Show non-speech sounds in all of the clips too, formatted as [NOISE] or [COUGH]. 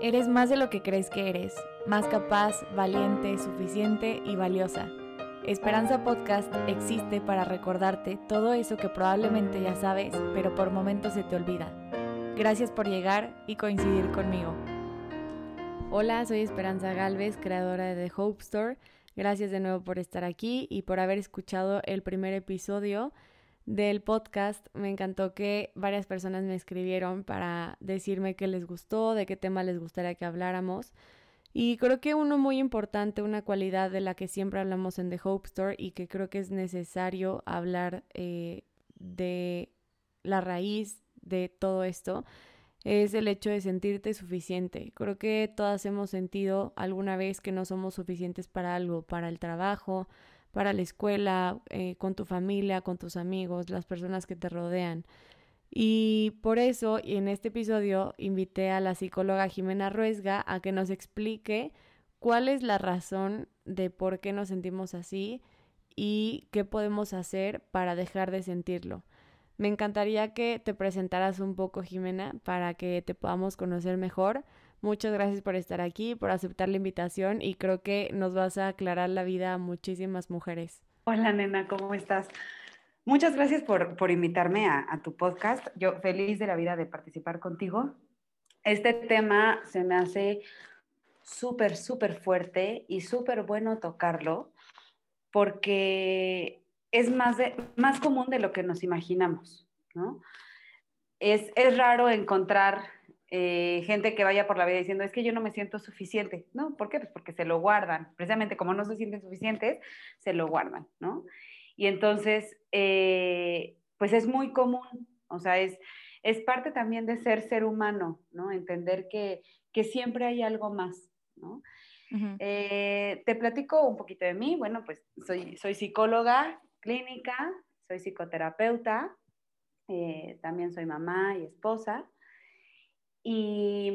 Eres más de lo que crees que eres, más capaz, valiente, suficiente y valiosa. Esperanza Podcast existe para recordarte todo eso que probablemente ya sabes, pero por momentos se te olvida. Gracias por llegar y coincidir conmigo. Hola, soy Esperanza Galvez, creadora de The Hope Store. Gracias de nuevo por estar aquí y por haber escuchado el primer episodio del podcast. Me encantó que varias personas me escribieron para decirme qué les gustó, de qué tema les gustaría que habláramos. Y creo que uno muy importante, una cualidad de la que siempre hablamos en The Hope Store y que creo que es necesario hablar eh, de la raíz de todo esto, es el hecho de sentirte suficiente. Creo que todas hemos sentido alguna vez que no somos suficientes para algo, para el trabajo, para la escuela, eh, con tu familia, con tus amigos, las personas que te rodean. Y por eso, en este episodio, invité a la psicóloga Jimena Ruesga a que nos explique cuál es la razón de por qué nos sentimos así y qué podemos hacer para dejar de sentirlo. Me encantaría que te presentaras un poco, Jimena, para que te podamos conocer mejor. Muchas gracias por estar aquí, por aceptar la invitación y creo que nos vas a aclarar la vida a muchísimas mujeres. Hola, nena, ¿cómo estás? Muchas gracias por, por invitarme a, a, tu podcast. Yo feliz de la vida de participar contigo. Este tema se me hace súper, súper fuerte y súper bueno tocarlo porque es más, de, más común de lo que nos imaginamos, ¿no? Es, es raro encontrar eh, gente que vaya por la vida diciendo, es que yo no me siento suficiente, ¿no? ¿Por qué? Pues porque se lo guardan. Precisamente como no se sienten suficientes, se lo guardan, ¿no? Y entonces, eh, pues es muy común, o sea, es, es parte también de ser ser humano, ¿no? Entender que, que siempre hay algo más, ¿no? Eh, te platico un poquito de mí. Bueno, pues soy, soy psicóloga clínica, soy psicoterapeuta, eh, también soy mamá y esposa. Y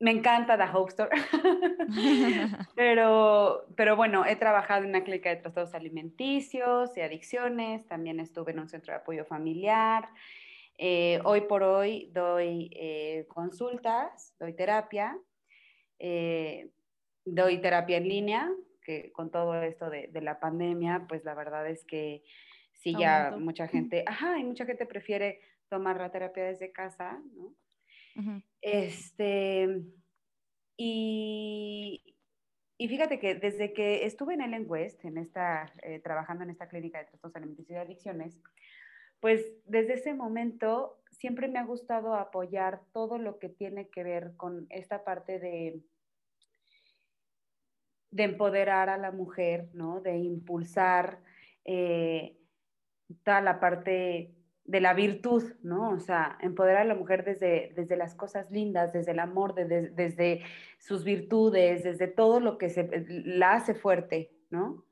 me encanta The Hope Store, [LAUGHS] pero, pero bueno, he trabajado en una clínica de trastornos alimenticios y adicciones, también estuve en un centro de apoyo familiar. Eh, hoy por hoy doy eh, consultas, doy terapia, eh, doy terapia en línea, que con todo esto de, de, la pandemia, pues la verdad es que sí, ya mucha [LAUGHS] gente, ajá, y mucha gente prefiere tomar la terapia desde casa, ¿no? Este, y, y, fíjate que desde que estuve en Ellen West, en esta, eh, trabajando en esta clínica de trastornos alimenticios y adicciones, pues desde ese momento siempre me ha gustado apoyar todo lo que tiene que ver con esta parte de, de empoderar a la mujer, ¿no? De impulsar eh, toda la parte de la virtud, ¿no? O sea, empoderar a la mujer desde, desde las cosas lindas, desde el amor, de, de, desde sus virtudes, desde todo lo que se, la hace fuerte, ¿no?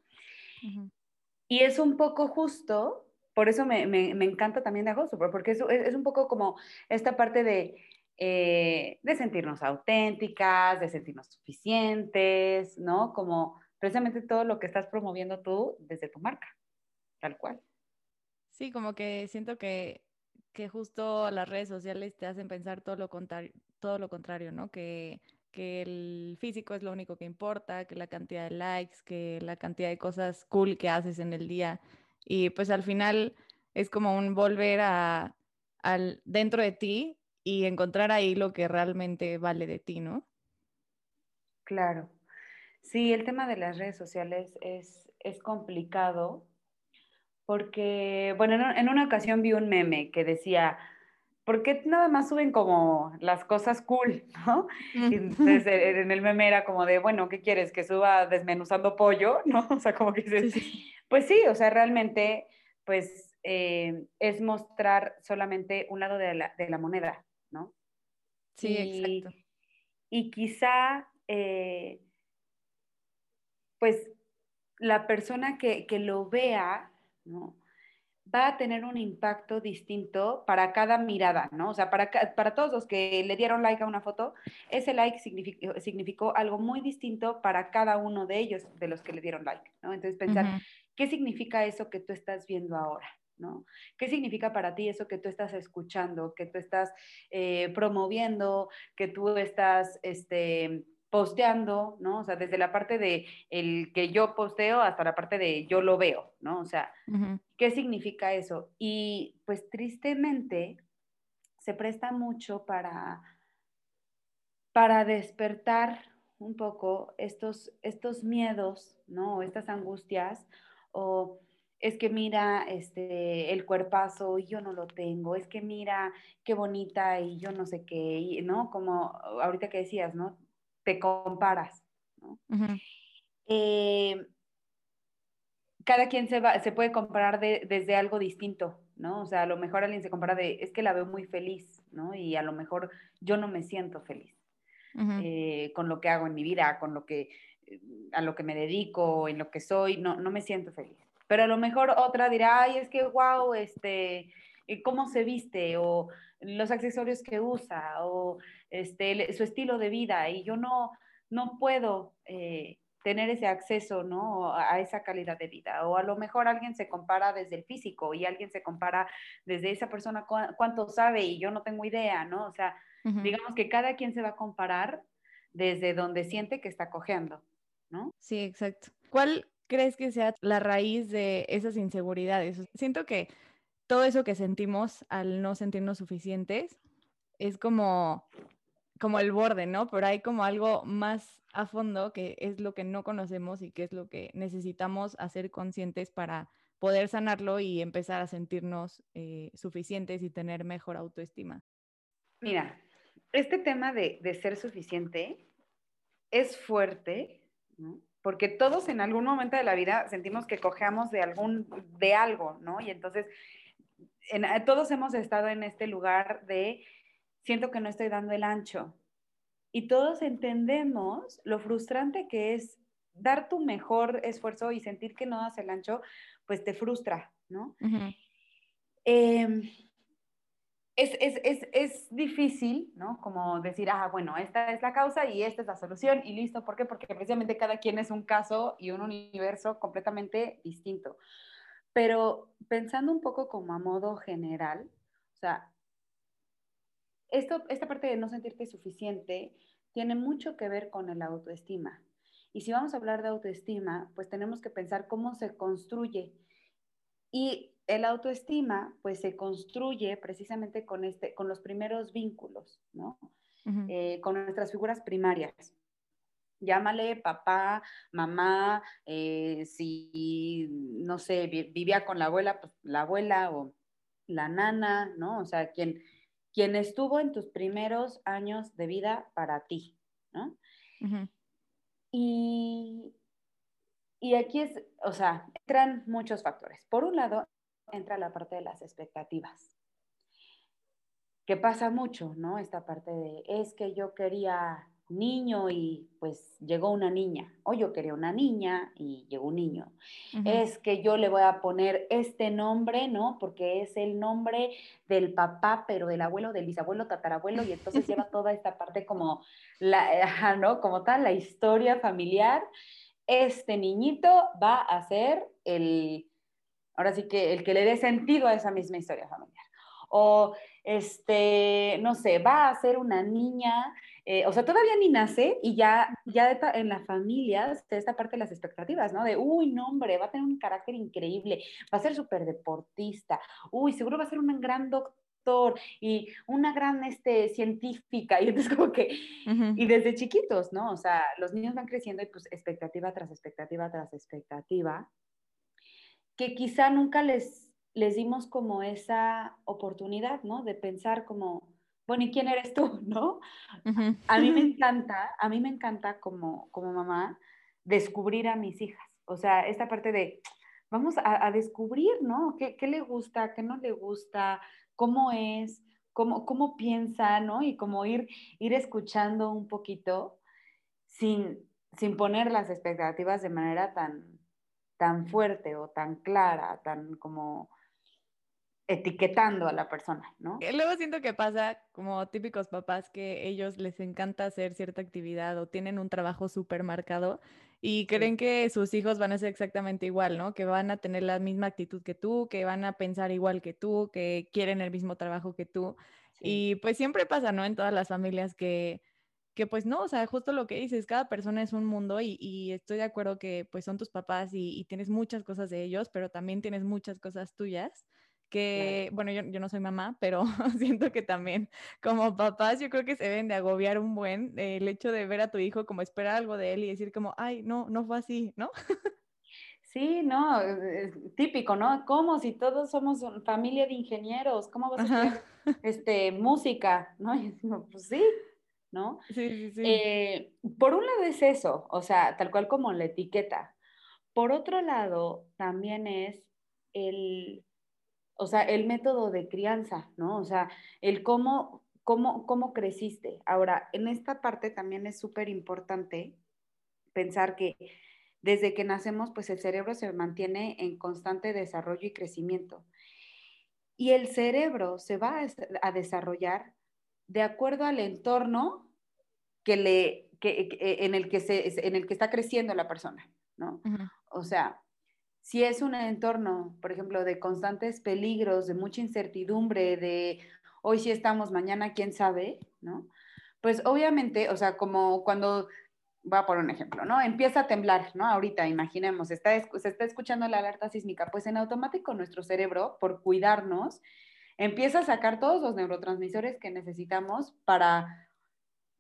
Y es un poco justo, por eso me, me, me encanta también de Agosto, porque es, es, un poco como esta parte de, eh, de sentirnos auténticas, de sentirnos suficientes, ¿no? Como precisamente todo lo que estás promoviendo tú desde tu marca, tal cual. Sí, como que siento que, que justo las redes sociales te hacen pensar todo lo contrario, todo lo contrario ¿no? Que, que el físico es lo único que importa, que la cantidad de likes, que la cantidad de cosas cool que haces en el día. Y pues al final es como un volver a, al dentro de ti y encontrar ahí lo que realmente vale de ti, ¿no? Claro. Sí, el tema de las redes sociales es, es complicado porque, bueno, en, una ocasión vi un meme que decía, ¿por qué nada más suben como las cosas cool, [LAUGHS] no? Y entonces en el meme era como de, bueno, ¿qué quieres? ¿Que suba desmenuzando pollo? [LAUGHS] ¿No? O sea, como que dices, sí, sí. pues sí, o sea, realmente, pues eh, es mostrar solamente un lado de la, de la moneda, ¿no? Sí, y, exacto. Y quizá, eh, pues, la persona que, que lo vea, ¿no? va a tener un impacto distinto para cada mirada, ¿no? O sea, para, para todos los que le dieron like a una foto, ese like significó, significó algo muy distinto para cada uno de ellos, de los que le dieron like, ¿no? Entonces, pensar, uh -huh. ¿qué significa eso que tú estás viendo ahora, ¿no? ¿Qué significa para ti eso que tú estás escuchando, que tú estás eh, promoviendo, que tú estás este, posteando, ¿no? O sea, desde la parte de el que yo posteo hasta la parte de yo lo veo, ¿no? O sea, ¿qué significa eso? Y pues tristemente se presta mucho para, para despertar un poco estos, estos miedos, ¿no? O estas angustias, o es que mira este, el cuerpazo y yo no lo tengo, es que mira qué bonita y yo no sé qué, ¿no? Como ahorita que decías, ¿no? Te comparas, ¿no? Eh, cada quien se, va, se puede comparar desde algo distinto, ¿no? O sea, a lo mejor alguien se compara de, es que la veo muy feliz, ¿no? Y a lo mejor yo no me siento feliz eh, con lo que hago en mi vida, con lo que, a lo que me dedico, en lo que soy, no, no me siento feliz pero a lo mejor otra dirá, ay, es que, wow, este, eh, cómo se viste o los accesorios que usa o este, su estilo de vida y yo no, no puedo eh, tener ese acceso ¿no? a esa calidad de vida. O a lo mejor alguien se compara desde el físico y alguien se compara desde esa persona cuánto sabe y yo no tengo idea, ¿no? O sea, digamos que cada quien se va a comparar desde donde siente que está cojeando, ¿no? Sí, exacto. ¿Cuál crees que sea la raíz de esas inseguridades? Siento que todo eso que sentimos al no sentirnos suficientes es como, como el borde, ¿no? Pero hay como algo más a fondo que es lo que no conocemos y que es lo que necesitamos hacer conscientes para poder sanarlo y empezar a sentirnos eh, suficientes y tener mejor autoestima. Mira, este tema de, de ser suficiente es fuerte, ¿no? porque todos en algún momento de la vida sentimos que cojeamos de algún, de algo, ¿no? Y entonces, todos hemos estado en este lugar de, siento que no estoy dando el ancho. Y todos entendemos lo frustrante que es dar tu mejor esfuerzo y sentir que no das el ancho, pues te frustra, ¿no? es, difícil, ¿no? Como decir, ah, bueno, esta es la causa y esta es la solución y listo. ¿Por qué? Porque precisamente cada quien es un caso y un universo completamente distinto. Pero pensando un poco como a modo general, o sea, esto, esta parte de no sentirte suficiente tiene mucho que ver con el autoestima. Y si vamos a hablar de autoestima, pues tenemos que pensar cómo se construye. Y el autoestima pues se construye precisamente con, este, con los primeros vínculos, ¿no? Eh, con nuestras figuras primarias. Llámale papá, mamá, eh, si, no sé, vivía con la abuela, pues la abuela o la nana, ¿no? O sea, quien, quien estuvo en tus primeros años de vida para ti, ¿no? y, y aquí es, o sea, entran muchos factores. Por un lado, entra la parte de las expectativas. Que pasa mucho, ¿no? Esta parte de, es que yo quería niño y pues llegó una niña, o yo quería una niña y llegó un niño. Es que yo le voy a poner este nombre, ¿no? Porque es el nombre del papá, pero del abuelo, del bisabuelo, tatarabuelo, y entonces lleva [LAUGHS] toda esta parte como, la, ¿no? Como tal, la historia familiar. Este niñito va a ser el Ahora sí que el que le dé sentido a esa misma historia familiar. O, este, no sé, va a ser una niña, eh, o sea, todavía ni nace y ya, ya en la familia se esta parte de las expectativas, ¿no? De, uy, no, hombre, va a tener un carácter increíble, va a ser súper deportista, uy, seguro va a ser un gran doctor y una gran este, científica, y entonces como que, y desde chiquitos, ¿no? O sea, los niños van creciendo y pues expectativa tras expectativa tras expectativa, que quizá nunca les, les dimos como esa oportunidad, ¿no? De pensar como, bueno, ¿y quién eres tú, [LAUGHS] no? A mí me [LAUGHS] encanta, a mí me encanta como, como mamá descubrir a mis hijas. O sea, esta parte de, vamos a, descubrir, ¿no? ¿Qué, ¿Qué, le gusta, qué no le gusta, cómo es, cómo, cómo piensa, ¿no? Y como ir, ir escuchando un poquito sin, sin poner las expectativas de manera tan, tan fuerte o tan clara, tan como, etiquetando a la persona, ¿no? Luego siento que pasa como típicos papás que ellos les encanta hacer cierta actividad o tienen un trabajo súper marcado y creen que sus hijos van a ser exactamente igual, ¿no? Que van a tener la misma actitud que tú, que van a pensar igual que tú, que quieren el mismo trabajo que tú. Y pues siempre pasa, ¿no? En todas las familias que, que pues no, o sea, justo lo que dices, cada persona es un mundo y, estoy de acuerdo que pues son tus papás y, tienes muchas cosas de ellos, pero también tienes muchas cosas tuyas que, bueno, yo, no soy mamá, pero [LAUGHS] siento que también como papás yo creo que se deben de agobiar un buen el hecho de ver a tu hijo como esperar algo de él y decir como, ay, no, no fue así, ¿no? Sí, no, típico, ¿no? ¿Cómo si todos somos familia de ingenieros? ¿Cómo vas a hacer este, música? ¿No? [LAUGHS] Y digo, pues sí, ¿no? [LAUGHS] Sí, sí, sí. Eh, por un lado es eso, o sea, tal cual como la etiqueta. Por otro lado, también es el, o sea, el método de crianza, ¿no? O sea, el cómo, cómo, cómo creciste. Ahora, en esta parte también es súper importante pensar que desde que nacemos, pues el cerebro se mantiene en constante desarrollo y crecimiento. Y el cerebro se va a desarrollar de acuerdo al entorno que le, que, en, el que se, en el que está creciendo la persona, ¿no? O sea, si es un entorno, por ejemplo, de constantes peligros, de mucha incertidumbre, de hoy sí estamos, mañana quién sabe, ¿no? Pues obviamente, o sea, como cuando, voy a poner un ejemplo, ¿no? Empieza a temblar, ¿no? Ahorita, imaginemos, está, se está escuchando la alerta sísmica, pues en automático nuestro cerebro, por cuidarnos, empieza a sacar todos los neurotransmisores que necesitamos para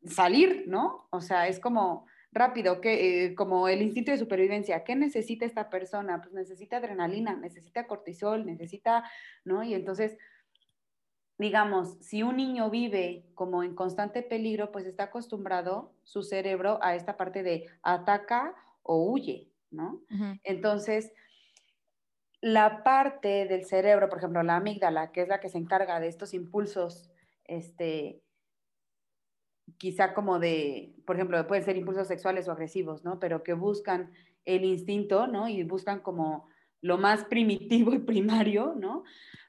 salir, ¿no? O sea, es como, rápido, que, eh, como el instinto de supervivencia, ¿qué necesita esta persona? Pues necesita adrenalina, necesita cortisol, necesita, ¿no? Y entonces, digamos, si un niño vive como en constante peligro, pues está acostumbrado su cerebro a esta parte de ataca o huye, ¿no? Entonces, la parte del cerebro, por ejemplo, la amígdala, que es la que se encarga de estos impulsos, este, quizá como de, por ejemplo, pueden ser impulsos sexuales o agresivos, ¿no? Pero que buscan el instinto, ¿no? Y buscan como lo más [LAUGHS] primitivo y primario, ¿no?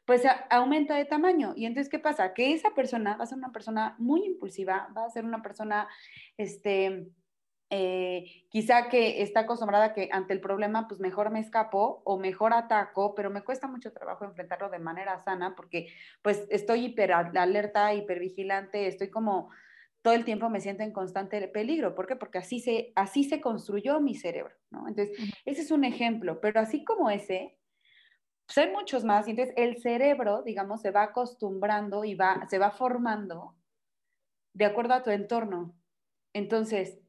Pues aumenta de tamaño. Y entonces, ¿qué pasa? Que esa persona va a ser una persona muy impulsiva, va a ser una persona, este, eh, quizá que está acostumbrada que ante el problema, pues mejor me escapo o mejor ataco, pero me cuesta mucho trabajo enfrentarlo de manera sana porque pues estoy hiper alerta, hipervigilante, estoy como todo el tiempo me siento en constante peligro. ¿Por qué? Porque así se, así se construyó mi cerebro, ¿no? Entonces, ese es un ejemplo, pero así como ese, pues hay muchos más. Y entonces, el cerebro, digamos, se va acostumbrando y va, se va formando de acuerdo a tu entorno. Entonces,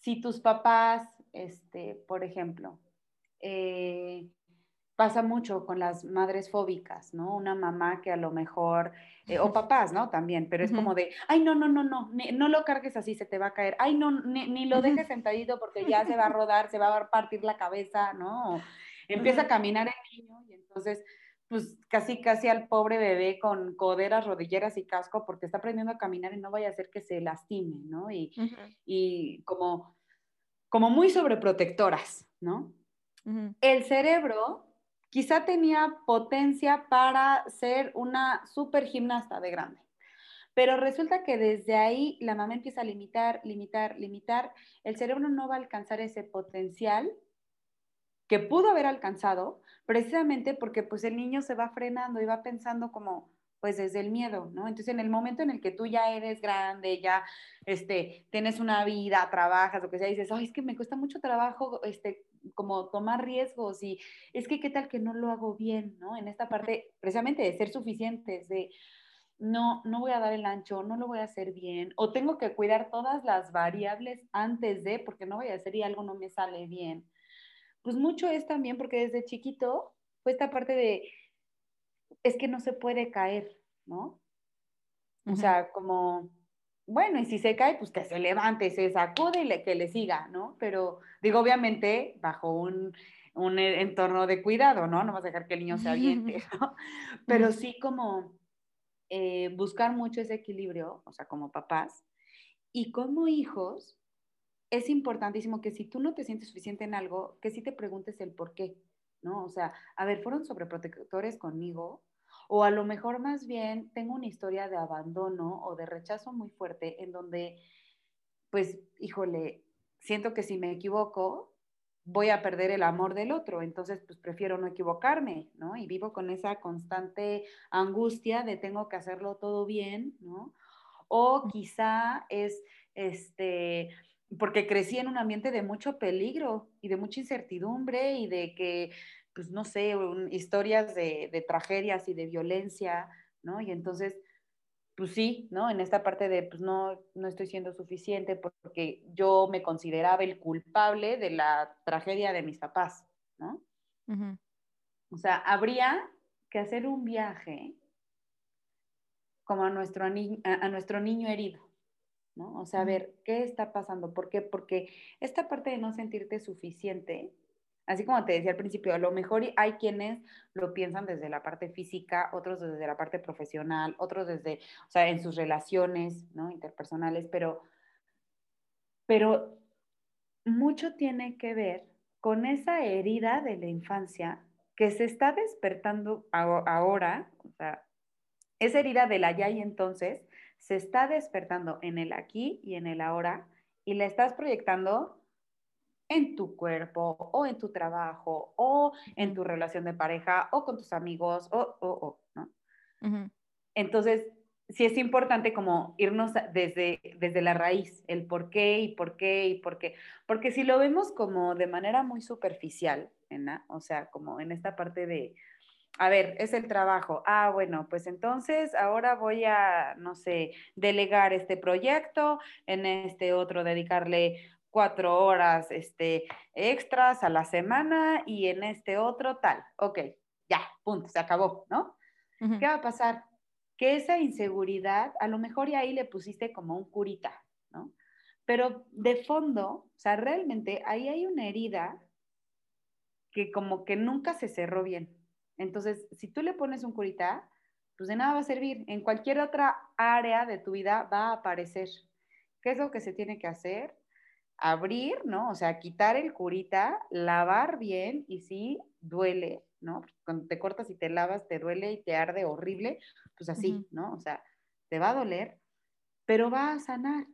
si tus papás, este, por ejemplo, eh, pasa mucho con las madres fóbicas, ¿no? Una mamá que a lo mejor, eh, o [LAUGHS] papás, ¿no? También, pero es como de, ay, no, no, no, no, no lo cargues así, se te va a caer, ay, no, ni, lo dejes sentadito porque ya se va a [LAUGHS] rodar, se va a partir la cabeza, ¿no? Empieza a caminar el niño y entonces, pues casi, casi al pobre bebé con coderas, rodilleras y casco porque está aprendiendo a caminar y no vaya a hacer que se lastime, ¿no? Y, y como, como muy sobreprotectoras, ¿no? El cerebro quizá tenía potencia para ser una super gimnasta de grande. Pero resulta que desde ahí la mamá empieza a limitar, limitar, limitar. El cerebro no va a alcanzar ese potencial que pudo haber alcanzado precisamente porque pues el niño se va frenando y va pensando como pues desde el miedo, ¿no? Entonces en el momento en el que tú ya eres grande, ya este, tienes una vida, trabajas, lo que sea, dices, ay, es que me cuesta mucho trabajo este, como tomar riesgos y es que qué tal que no lo hago bien, ¿no? En esta parte precisamente de ser suficientes, de no, no voy a dar el ancho, no lo voy a hacer bien, o tengo que cuidar todas las variables antes de, porque no voy a hacer y algo no me sale bien. Pues mucho es también porque desde chiquito fue esta parte de, es que no se puede caer, ¿no? O sea, como bueno, y si se cae, pues que se levante, se sacude y que le siga, ¿no? Pero digo, obviamente, bajo un, entorno de cuidado, ¿no? No vas a dejar que el niño se aviente, [LAUGHS] ¿no? Pero sí como eh, buscar mucho ese equilibrio, o sea, como papás, y como hijos, es importantísimo que si tú no te sientes suficiente en algo, que sí te preguntes el por qué, ¿no? O sea, a ver, ¿fueron sobreprotectores conmigo? O a lo mejor más bien tengo una historia de abandono o de rechazo muy fuerte en donde, pues, híjole, siento que si me equivoco, voy a perder el amor del otro, entonces pues prefiero no equivocarme, ¿no? Y vivo con esa constante angustia de tengo que hacerlo todo bien, ¿no? O quizá es, este, porque crecí en un ambiente de mucho peligro y de mucha incertidumbre y de que, pues no sé, historias de, de tragedias y de violencia, ¿no? Y entonces pues sí, ¿no? En esta parte de, pues no, no estoy siendo suficiente porque yo me consideraba el culpable de la tragedia de mis papás, ¿no? O sea, habría que hacer un viaje como a nuestro, a nuestro niño herido, ¿no? O sea, a ver, ¿qué está pasando? ¿Por qué? Porque esta parte de no sentirte suficiente Así como te decía al principio, a lo mejor hay quienes lo piensan desde la parte física, otros desde la parte profesional, otros desde, o sea, en sus relaciones, ¿no? Interpersonales, pero, pero mucho tiene que ver con esa herida de la infancia que se está despertando ahora, o sea, esa herida del allá y entonces se está despertando en el aquí y en el ahora y la estás proyectando en tu cuerpo o en tu trabajo o en tu relación de pareja o con tus amigos o, o, o ¿no? Entonces, sí es importante como irnos desde, desde la raíz, el por qué y por qué y por qué. Porque si lo vemos como de manera muy superficial, o sea, como en esta parte de, a ver, es el trabajo. Ah, bueno, pues entonces ahora voy a, no sé, delegar este proyecto, en este otro dedicarle cuatro horas este, extras a la semana y en este otro tal. Ok, ya, punto, se acabó, ¿no? ¿Qué va a pasar? Que esa inseguridad, a lo mejor y ahí le pusiste como un curita, ¿no? Pero de fondo, o sea, realmente ahí hay una herida que como que nunca se cerró bien. Entonces, si tú le pones un curita, pues de nada va a servir. En cualquier otra área de tu vida va a aparecer. ¿Qué es lo que se tiene que hacer? Abrir, ¿no? O sea, quitar el curita, lavar bien y sí duele, ¿no? Cuando te cortas y te lavas, te duele y te arde horrible, pues así, ¿no? O sea, te va a doler, pero va a sanar.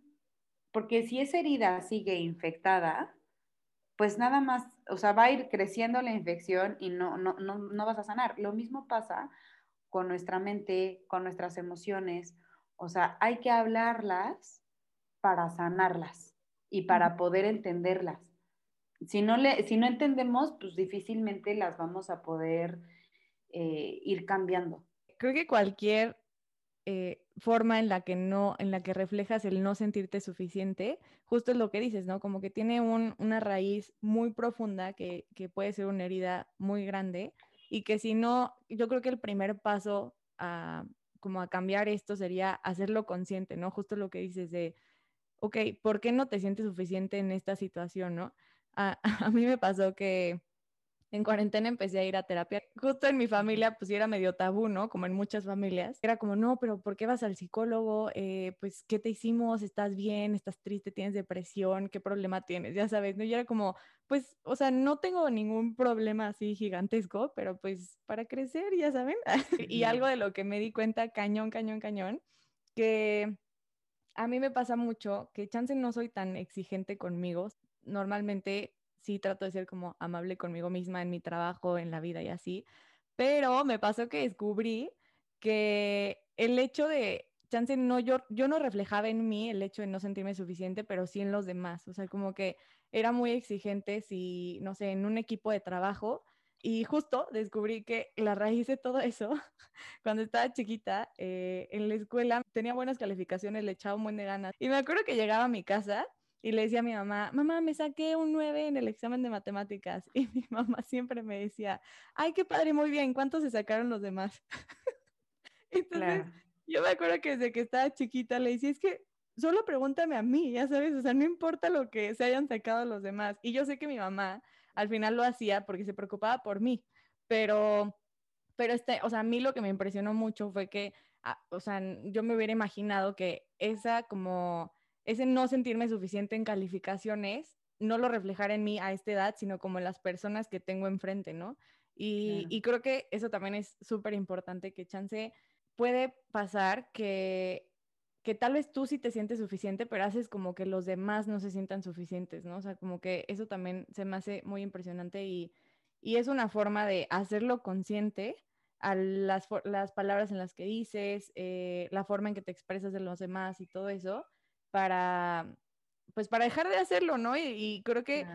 Porque si esa herida sigue infectada, pues nada más, o sea, va a ir creciendo la infección y no, no, no, no vas a sanar. Lo mismo pasa con nuestra mente, con nuestras emociones. O sea, hay que hablarlas para sanarlas y para poder entenderlas. Si no, le, si no entendemos, pues difícilmente las vamos a poder eh, ir cambiando. Creo que cualquier eh, forma en la que no, en la que reflejas el no sentirte suficiente, justo es lo que dices, ¿no? Como que tiene una raíz muy profunda que, que, puede ser una herida muy grande y que si no, yo creo que el primer paso a como a cambiar esto sería hacerlo consciente, ¿no? Justo lo que dices de ok, ¿por qué no te sientes suficiente en esta situación, no? A, [LAUGHS] a, mí me pasó que en cuarentena empecé a ir a terapia. Justo en mi familia, pues era medio tabú, ¿no? Como en muchas familias. Era como, no, pero ¿por qué vas al psicólogo? Eh, pues, ¿qué te hicimos? ¿Estás bien? ¿Estás triste? ¿Tienes depresión? ¿Qué problema tienes? Ya sabes, ¿no? Y era como, pues, o sea, no tengo ningún problema así gigantesco, pero pues para crecer, ya saben. [LAUGHS] y algo de lo que me di cuenta, cañón, cañón, cañón, que a mí me pasa mucho que chance no soy tan exigente conmigo. Normalmente sí trato de ser como amable conmigo misma en mi trabajo, en la vida y así. Pero me pasó que descubrí que el hecho de, chance no, yo, yo no reflejaba en mí el hecho de no sentirme suficiente, pero sí en los demás. O sea, como que era muy exigente si, no sé, en un equipo de trabajo y justo descubrí que la raíz de todo eso, [LAUGHS] cuando estaba chiquita, eh, en la escuela tenía buenas calificaciones, le echaba un buen de ganas. Y me acuerdo que llegaba a mi casa y le decía a mi mamá, mamá, me saqué un 9 en el examen de matemáticas. [LAUGHS] Y mi mamá siempre me decía, ay, qué padre, muy bien, ¿cuántos se sacaron los demás? [LAUGHS] Entonces, yo me acuerdo que desde que estaba chiquita le decía, es que solo pregúntame a mí, ya sabes, o sea, no importa lo que se hayan sacado los demás. Y yo sé que mi mamá al final lo hacía porque se preocupaba por mí, pero, pero este, o sea, a mí lo que me impresionó mucho fue que, ah, o sea, yo me hubiera imaginado que esa como, ese no sentirme suficiente en calificaciones, no lo reflejara en mí a esta edad, sino como en las personas que tengo enfrente, ¿no? Y, y creo que eso también es súper importante, que chance puede pasar que que tal vez tú sí te sientes suficiente, pero haces como que los demás no se sientan suficientes, ¿no? O sea, como que eso también se me hace muy impresionante y, y es una forma de hacerlo consciente a las, las palabras en las que dices, eh, la forma en que te expresas de los demás y todo eso, para, pues para dejar de hacerlo, ¿no? Y, creo que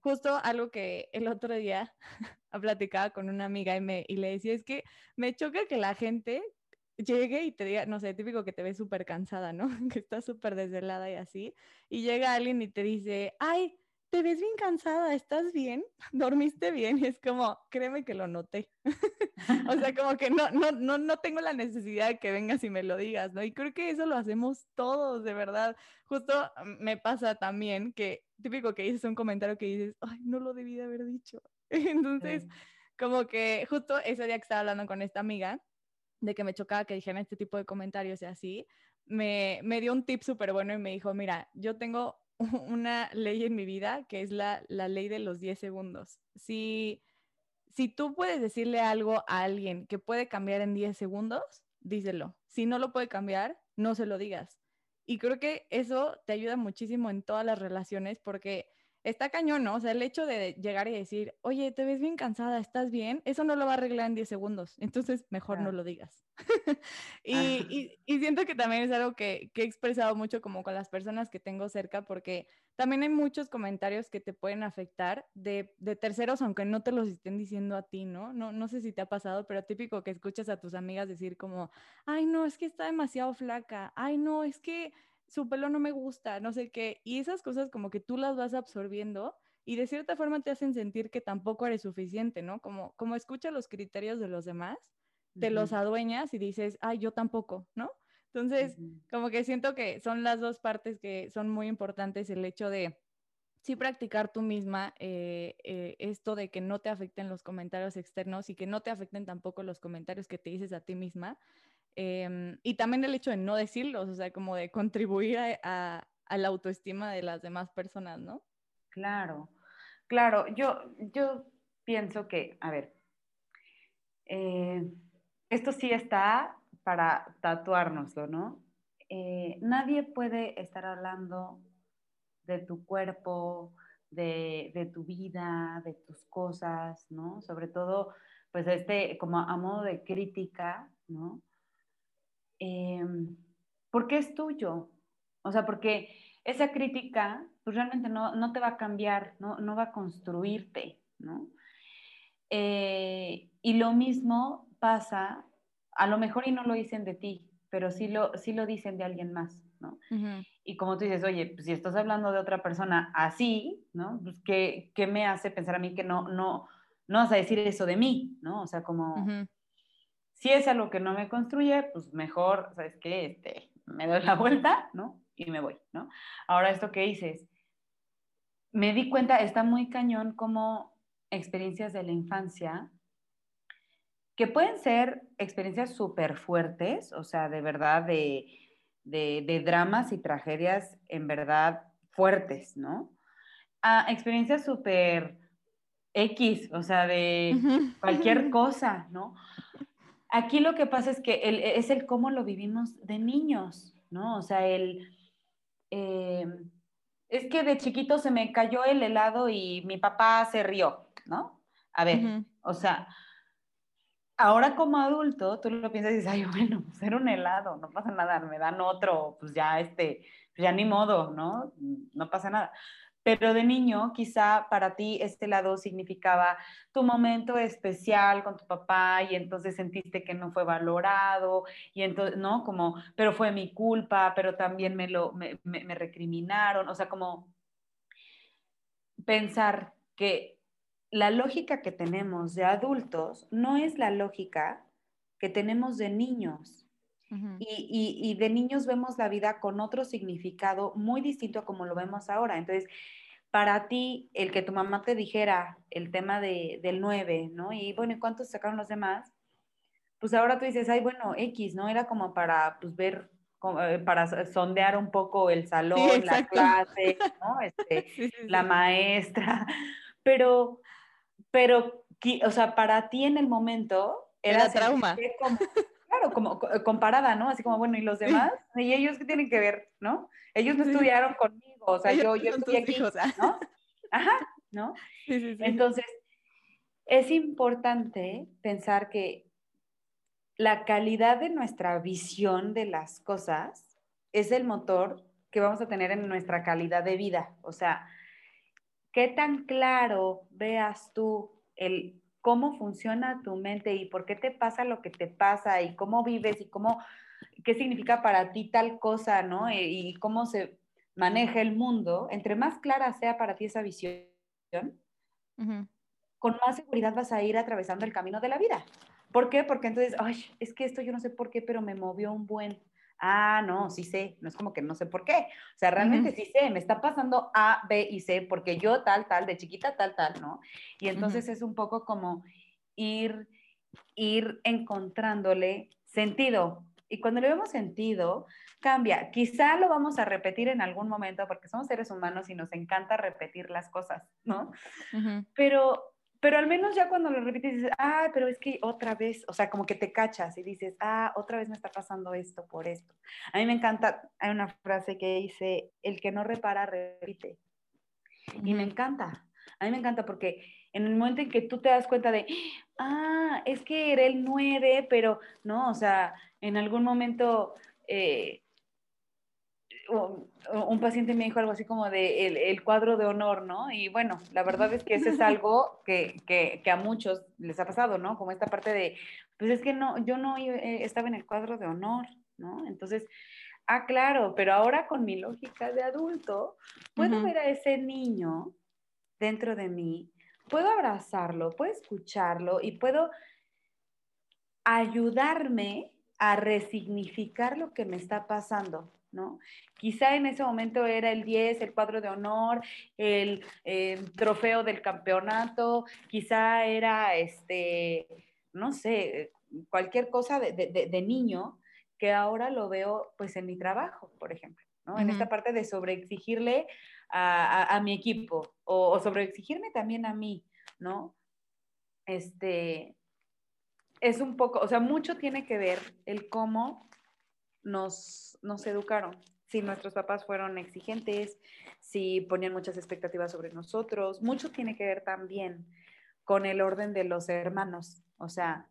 justo algo que el otro día [LAUGHS] platicaba con una amiga y, me, y le decía es que me choca que la gente llegue y te diga, no sé, típico que te ves súper cansada, ¿no? [LAUGHS] Que estás súper desvelada y así, y llega alguien y te dice, ay, te ves bien cansada, ¿estás bien? [LAUGHS] ¿Dormiste bien? Y es como, créeme que lo noté. [LAUGHS] o sea, como que no, no, no, no tengo la necesidad de que vengas y me lo digas, ¿no? Y creo que eso lo hacemos todos, de verdad. Justo mm, me pasa también que, típico que dices un comentario que dices, ay, no lo debí de haber dicho. Entonces, como que justo ese día que estaba hablando con esta amiga, de que me chocaba que dijeran este tipo de comentarios y así, me, me dio un tip súper bueno y me dijo, mira, yo tengo [LAUGHS] una ley en mi vida que es la, la ley de los 10 segundos. Si, si tú puedes decirle algo a alguien que puede cambiar en 10 segundos, díselo. Si no lo puede cambiar, no se lo digas. Y creo que eso te ayuda muchísimo en todas las relaciones porque está cañón, ¿no? O sea, el hecho de llegar y decir, oye, te ves bien cansada, ¿estás bien? Eso no lo va a arreglar en 10 segundos, entonces mejor no lo digas. [LAUGHS] y, y, siento que también es algo que, que, he expresado mucho como con las personas que tengo cerca, porque también hay muchos comentarios que te pueden afectar de, de terceros, aunque no te los estén diciendo a ti, ¿no? ¿no? No sé si te ha pasado, pero típico que escuchas a tus amigas decir como, ay, no, es que está demasiado flaca, ay, no, es que su pelo no me gusta, no sé qué. Y esas cosas como que tú las vas absorbiendo y de cierta forma te hacen sentir que tampoco eres suficiente, ¿no? Como, como escucha los criterios de los demás, te los adueñas y dices, ay, yo tampoco, ¿no? Entonces, como que siento que son las dos partes que son muy importantes, el hecho de sí practicar tú misma eh, eh, esto de que no te afecten los comentarios externos y que no te afecten tampoco los comentarios que te dices a ti misma, Em, y también el hecho de no decirlos, o sea, como de contribuir a, la autoestima de las demás personas, ¿no? Claro, claro, yo, yo pienso que, a ver, eh, esto sí está para tatuárnoslo, ¿no? Eh, nadie puede estar hablando de tu cuerpo, de, de, tu vida, de tus cosas, ¿no? Sobre todo, pues este, como a modo de crítica, ¿no? Em, porque es tuyo. O sea, porque esa crítica, pues realmente no, te va a cambiar, no, no va a construirte, ¿no? Eh, y lo mismo pasa, a lo mejor y no lo dicen de ti, pero sí lo, sí lo dicen de alguien más, ¿no? Y como tú dices, oye, pues si estás hablando de otra persona así, ¿no? Pues ¿qué, ¿qué, me hace pensar a mí que no, no, no vas a decir eso de mí, ¿no? O sea, como, si es algo que no me construye, pues mejor, ¿sabes qué? Este, me doy la vuelta, ¿no? Y me voy, ¿no? Ahora, esto que dices, me di cuenta, está muy cañón como experiencias de la infancia, que pueden ser experiencias súper fuertes, o sea, de verdad, de, de, dramas y tragedias en verdad fuertes, ¿no? A experiencias súper X, o sea, de cualquier [LAUGHS] cosa, ¿no? Aquí lo que pasa es que es el cómo lo vivimos de niños, ¿no? O sea, el... Eh, es que de chiquito se me cayó el helado y mi papá se rió, ¿no? A ver, o sea, ahora como adulto, tú lo piensas y dices, ay, bueno, pues era un helado, no pasa nada, me dan otro, pues ya este, pues ya ni modo, ¿no? No pasa nada pero de niño quizá para ti este lado significaba tu momento especial con tu papá y entonces sentiste que no fue valorado y entonces, ¿no? Como, pero fue mi culpa, pero también me lo, me, me, recriminaron, o sea, como pensar que la lógica que tenemos de adultos no es la lógica que tenemos de niños. Y, y, y, de niños vemos la vida con otro significado muy distinto a como lo vemos ahora. Entonces, para ti, el que tu mamá te dijera el tema de, del 9, ¿no? Y bueno, ¿y cuántos sacaron los demás? Pues ahora tú dices, ay, bueno, X, ¿no? Era como para, pues, ver, eh, para sondear un poco el salón, la clase, [LAUGHS] ¿no? Este, la maestra. [LAUGHS] Pero, pero o sea, para ti en el momento era, trauma. Claro, como comparada, ¿no? Así como, bueno, ¿y los demás? ¿Y ellos qué tienen que ver, no? Ellos no estudiaron conmigo, o sea, yo, yo estoy aquí, ah. [LAUGHS] ¿no? Ajá, ¿no? Sí, sí, sí. Entonces, es importante pensar que la calidad de nuestra visión de las cosas es el motor que vamos a tener en nuestra calidad de vida. O sea, qué tan claro veas tú el cómo funciona tu mente y por qué te pasa lo que te pasa y cómo vives y cómo, qué significa para ti tal cosa, ¿no? Y, cómo se maneja el mundo, entre más clara sea para ti esa visión, con más seguridad vas a ir atravesando el camino de la vida. ¿Por qué? Porque entonces, ay, es que esto yo no sé por qué, pero me movió un buen. Ah, no, sí sé, no es como que no sé por qué. O sea, realmente sí sé, me está pasando A, B y C, porque yo tal, tal, de chiquita tal, tal, ¿no? Y entonces es un poco como ir, ir encontrándole sentido. Y cuando le vemos sentido, cambia. Quizá lo vamos a repetir en algún momento porque somos seres humanos y nos encanta repetir las cosas, ¿no? Pero pero al menos ya cuando lo repites dices, ah, pero es que otra vez, o sea, como que te cachas y dices, ah, otra vez me está pasando esto por esto. A mí me encanta, hay una frase que dice, el que no repara, repite. Y me encanta, a mí me encanta porque en el momento en que tú te das cuenta de, ah, es que era el 9, pero no, o sea, en algún momento... Eh, un paciente me dijo algo así como de el, cuadro de honor, ¿no? Y bueno, la verdad es que ese es algo que, que, a muchos les ha pasado, ¿no? Como esta parte de, pues es que no, yo no eh, estaba en el cuadro de honor, ¿no? Entonces, ah, claro, pero ahora con mi lógica de adulto, puedo ver a ese niño dentro de mí, puedo abrazarlo, puedo escucharlo y puedo ayudarme a resignificar lo que me está pasando. ¿No? Quizá en ese momento era el 10, el cuadro de honor, el, trofeo del campeonato, quizá era, este, no sé, cualquier cosa de, niño que ahora lo veo pues en mi trabajo, por ejemplo, ¿no? En esta parte de sobreexigirle a, a, mi equipo o, o sobreexigirme también a mí, ¿no? Este, es un poco, o sea, mucho tiene que ver el cómo nos, nos educaron. Si nuestros papás fueron exigentes, si ponían muchas expectativas sobre nosotros, mucho tiene que ver también con el orden de los hermanos. O sea,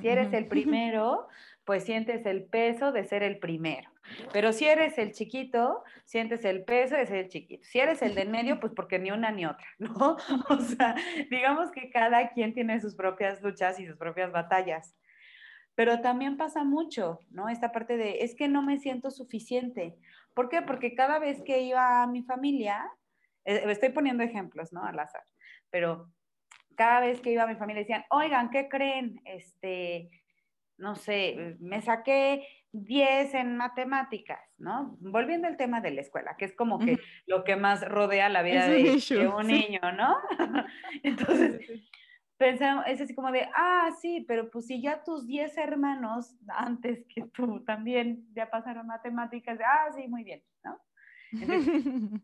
si eres el [LAUGHS] primero, pues sientes el peso de ser el primero. Pero si eres el chiquito, sientes el peso de ser el chiquito. Si eres el del medio, pues porque ni una ni otra, ¿no? [LAUGHS] O sea, digamos que cada quien tiene sus propias luchas y sus propias batallas. Pero también pasa mucho, ¿no? Esta parte de, es que no me siento suficiente. ¿Por qué? Porque cada vez que iba a mi familia, eh, estoy poniendo ejemplos, ¿no? Al azar, pero cada vez que iba a mi familia decían, oigan, ¿qué creen? Este, no sé, me saqué 10 en matemáticas, ¿no? Volviendo al tema de la escuela, que es como que lo que más rodea la vida de, de, un niño, ¿no? [LAUGHS] Entonces, pensamos, es así como de, ah, sí, pero pues si ya tus 10 hermanos antes que tú también ya pasaron matemáticas, ah, sí, muy bien, ¿no? [LAUGHS]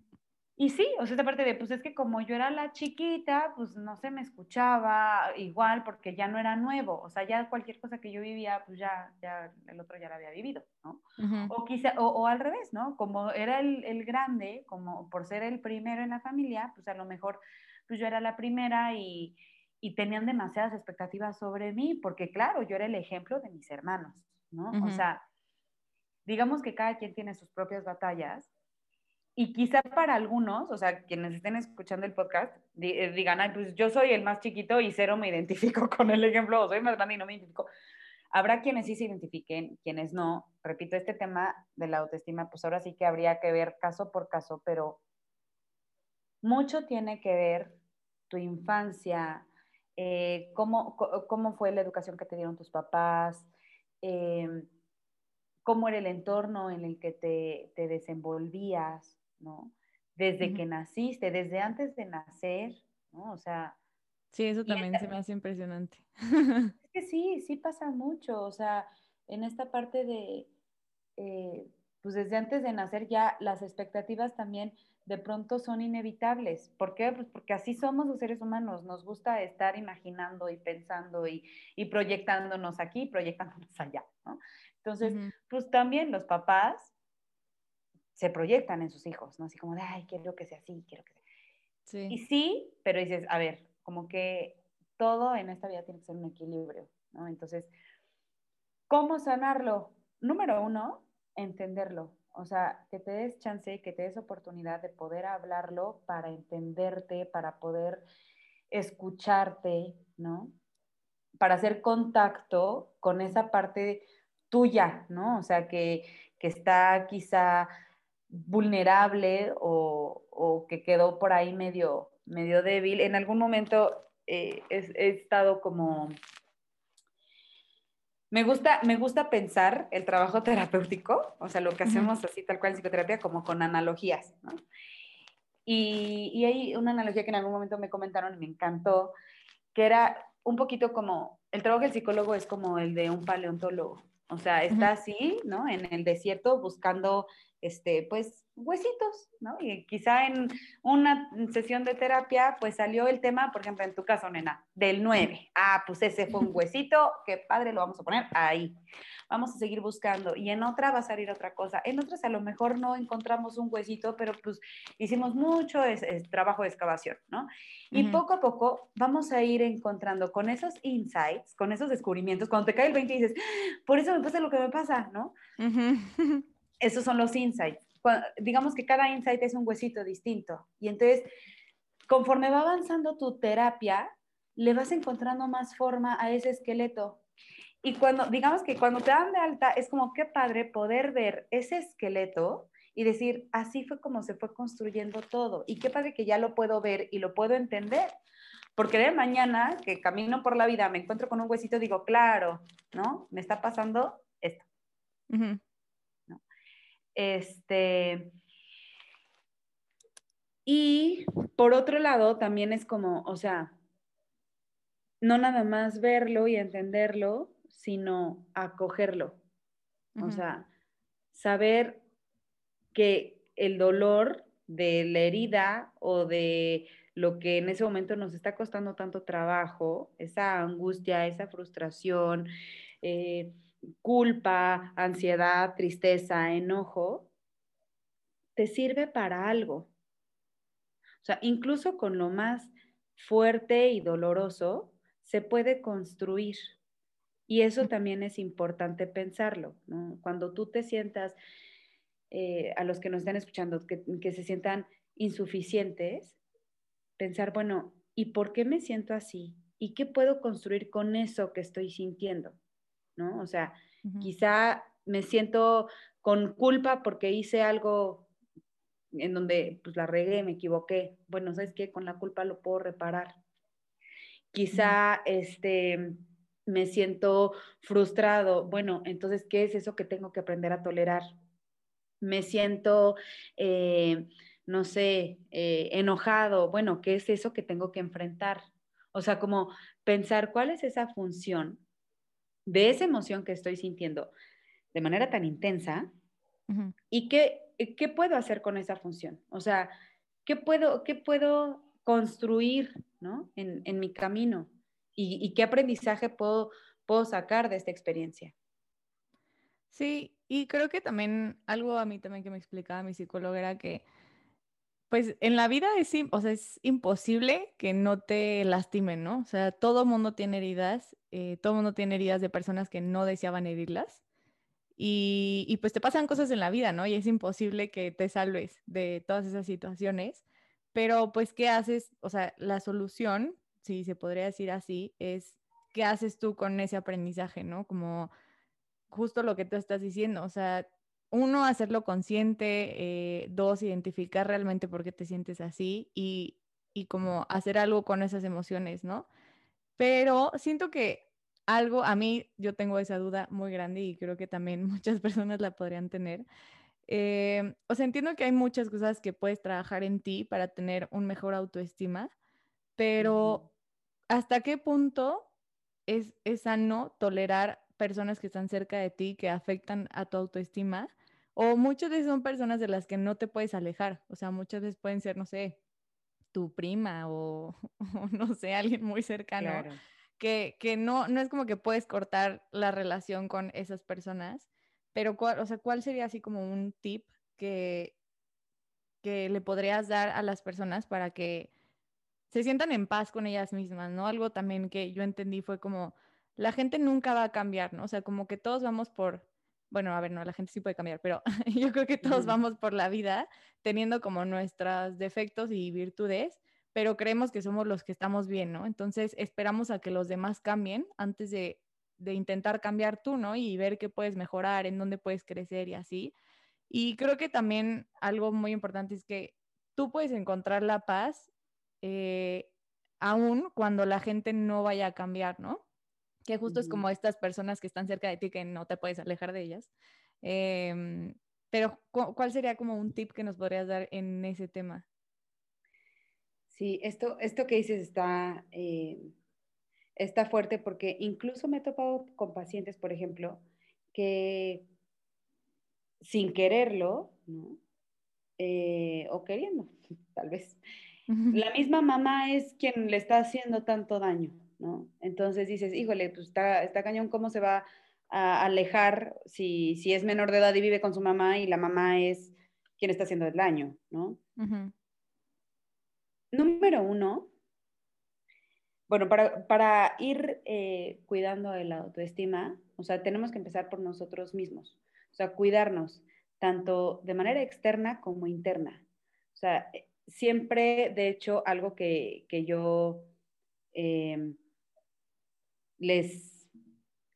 y sí, o sea, esta parte de, pues es que como yo era la chiquita, pues no se me escuchaba igual porque ya no era nuevo, o sea, ya cualquier cosa que yo vivía, pues ya, ya el otro ya la había vivido, ¿no? O quizá, o, al revés, ¿no? Como era el, el grande, como por ser el primero en la familia, pues a lo mejor, pues yo era la primera y y tenían demasiadas expectativas sobre mí, porque claro, yo era el ejemplo de mis hermanos, ¿no? O sea, digamos que cada quien tiene sus propias batallas y quizá para algunos, o sea, quienes estén escuchando el podcast, eh, digan, ay, pues yo soy el más chiquito y cero me [LAUGHS] identifico con el ejemplo, o soy más grande y no me identifico. Habrá quienes sí se identifiquen, quienes no. Repito, este tema de la autoestima, pues ahora sí que habría que ver caso por caso, pero mucho tiene que ver tu infancia, eh, cómo, cómo, fue la educación que te dieron tus papás, em, cómo era el entorno en el que te, te desenvolvías, ¿no? Desde que naciste, desde antes de nacer, ¿no? O sea... Sí, eso también se me hace impresionante. [LAUGHS] Es que sí, sí pasa mucho, o sea, en esta parte de... Eh, pues desde antes de nacer ya las expectativas también de pronto son inevitables. ¿Por qué? Pues porque así somos los seres humanos, nos gusta estar imaginando y pensando y, proyectándonos aquí, proyectándonos allá, ¿no? Entonces, pues también los papás se proyectan en sus hijos, ¿no? Así como de, ay, quiero que sea así, quiero que sea. Sí. Y sí, pero dices, a ver, como que todo en esta vida tiene que ser un equilibrio, ¿no? Entonces, ¿cómo sanarlo? Número uno, entenderlo. O sea, que te des chance, que te des oportunidad de poder hablarlo para entenderte, para poder escucharte, ¿no? Para hacer contacto con esa parte tuya, ¿no? O sea, que, está quizá vulnerable o, que quedó por ahí medio, medio débil. En algún momento eh, he, estado como me gusta, me gusta pensar el trabajo terapéutico, o sea, lo que hacemos así tal cual en psicoterapia, como con analogías, ¿no? Y, y, hay una analogía que en algún momento me comentaron y me encantó, que era un poquito como, el trabajo del psicólogo es como el de un paleontólogo, o sea, está así, ¿no? En el desierto buscando, este, pues, huesitos, ¿no? Y quizá en una sesión de terapia, pues salió el tema, por ejemplo, en tu caso, nena, del 9. Ah, pues ese fue un huesito, qué padre, lo vamos a poner ahí. Vamos a seguir buscando. Y en otra va a salir otra cosa. En otras a lo mejor no encontramos un huesito, pero pues hicimos mucho trabajo de excavación, ¿no? Y poco a poco vamos a ir encontrando con esos insights, con esos descubrimientos, cuando te cae el 20 y dices, ah, por eso me pasa lo que me pasa, ¿no? [LAUGHS] Esos son los insights digamos que cada insight es un huesito distinto. Y entonces, conforme va avanzando tu terapia, le vas encontrando más forma a ese esqueleto. Y cuando, digamos que cuando te dan de alta, es como qué padre poder ver ese esqueleto y decir, así fue como se fue construyendo todo. Y qué padre que ya lo puedo ver y lo puedo entender. Porque de mañana que camino por la vida, me encuentro con un huesito, digo, claro, ¿no? Me está pasando esto. Este, y por otro lado, también es como, o sea, no nada más verlo y entenderlo, sino acogerlo. O sea, saber que el dolor de la herida o de lo que en ese momento nos está costando tanto trabajo, esa angustia, esa frustración, eh, culpa, ansiedad, tristeza, enojo, te sirve para algo. O sea, incluso con lo más fuerte y doloroso, se puede construir. Y eso también es importante pensarlo, Cuando tú te sientas, eh, a los que nos están escuchando, que, que se sientan insuficientes, pensar, bueno, ¿y por qué me siento así? ¿Y qué puedo construir con eso que estoy sintiendo? ¿No? O sea, quizá me siento con culpa porque hice algo en donde pues la regué, me equivoqué. Bueno, ¿sabes qué? Con la culpa lo puedo reparar. Quizá este me siento frustrado. Bueno, entonces, ¿qué es eso que tengo que aprender a tolerar? Me siento, eh, no sé, eh, enojado. Bueno, ¿qué es eso que tengo que enfrentar? O sea, como pensar cuál es esa función de esa emoción que estoy sintiendo de manera tan intensa y qué, qué puedo hacer con esa función. O sea, ¿qué puedo, qué puedo construir ¿no? en, en, mi camino? ¿Y, ¿Y, qué aprendizaje puedo, puedo sacar de esta experiencia? Sí, y creo que también algo a mí también que me explicaba mi psicóloga era que pues en la vida es, o es imposible que no te lastimen, ¿no? O sea, todo mundo tiene heridas, eh, todo mundo tiene heridas de personas que no deseaban herirlas. Y, y, pues te pasan cosas en la vida, ¿no? Y es imposible que te salves de todas esas situaciones. Pero pues, ¿qué haces? O sea, la solución, si se podría decir así, es ¿qué haces tú con ese aprendizaje, ¿no? Como justo lo que tú estás diciendo, o sea, uno, hacerlo consciente, eh, dos, identificar realmente por qué te sientes así y, y como hacer algo con esas emociones, ¿no? Pero siento que algo, a mí yo tengo esa duda muy grande y creo que también [LAUGHS] muchas personas la podrían tener. Eh, o sea, entiendo que hay muchas cosas que puedes trabajar en ti para tener un mejor autoestima, pero ¿hasta qué punto es, es sano tolerar personas que están cerca de ti que afectan a tu autoestima? O muchas veces son personas de las que no te puedes alejar. O sea, muchas veces pueden ser, no sé, tu prima o, [LAUGHS] no sé, alguien muy cercano. Que, que, no, no es como que puedes cortar la relación con esas personas. Pero, ¿cuál, o sea, ¿cuál sería así como un tip que, que le podrías dar a las personas para que se sientan en paz con ellas mismas, ¿no? Algo también que yo entendí fue como, la gente nunca va a cambiar, ¿no? O sea, como que todos vamos por, bueno, a ver, no, la gente sí puede cambiar, pero [LAUGHS] yo creo que todos vamos por la vida teniendo como nuestros defectos y virtudes, pero creemos que somos los que estamos bien, ¿no? Entonces esperamos a que los demás cambien antes de, de intentar cambiar tú, ¿no? Y ver qué puedes mejorar, en dónde puedes crecer y así. Y creo que también algo muy importante es que tú puedes encontrar la paz eh, aún cuando la gente no vaya a cambiar, ¿no? Que justo es como estas personas que están cerca de ti que no te puedes alejar de ellas. Em, pero, ¿cuál sería como un tip que nos podrías dar en ese tema? Sí, esto, esto que dices está, eh, está fuerte porque incluso me he topado con pacientes, por ejemplo, que sin quererlo, ¿no? Eh, o queriendo, [LAUGHS] tal vez, la misma mamá es quien le está haciendo tanto daño, ¿no? Entonces dices, híjole, pues está, está cañón, ¿cómo se va a alejar si, si, es menor de edad y vive con su mamá y la mamá es quien está haciendo el daño, ¿no? Número uno, bueno, para, para ir eh, cuidando de la autoestima, o sea, tenemos que empezar por nosotros mismos, o sea, cuidarnos, tanto de manera externa como interna. O sea, siempre, de hecho, algo que, yo em, les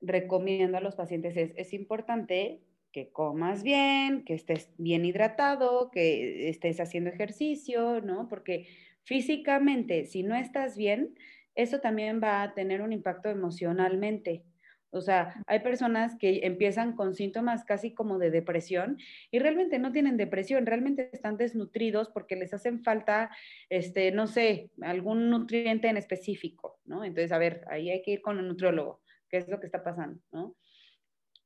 recomiendo a los pacientes es, es importante que comas bien, que estés bien hidratado, que estés haciendo ejercicio, ¿no? Porque físicamente, si no estás bien, eso también va a tener un impacto emocionalmente. O sea, hay personas que empiezan con síntomas casi como de depresión y realmente no tienen depresión, realmente están desnutridos porque les hacen falta, este, no sé, algún nutriente en específico, ¿no? Entonces, a ver, ahí hay que ir con un nutriólogo, qué es lo que está pasando, ¿no?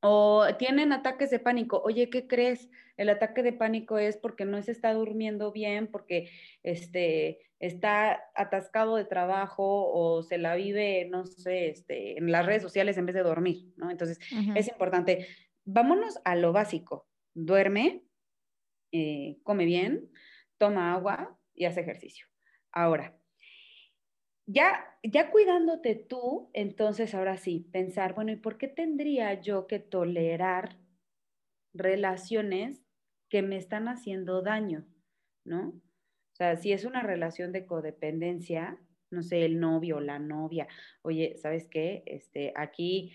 O tienen ataques de pánico. Oye, ¿qué crees? El ataque de pánico es porque no se está durmiendo bien, porque este, está atascado de trabajo o se la vive, no sé, este, en las redes sociales en vez de dormir, ¿no? Entonces, es importante. Vámonos a lo básico. Duerme, eh, come bien, toma agua y hace ejercicio. Ahora, ya, ya cuidándote tú, entonces ahora sí, pensar, bueno, ¿y por qué tendría yo que tolerar relaciones que me están haciendo daño? ¿No? O sea, si es una relación de codependencia, no sé, el novio o la novia, oye, ¿sabes qué? Este, aquí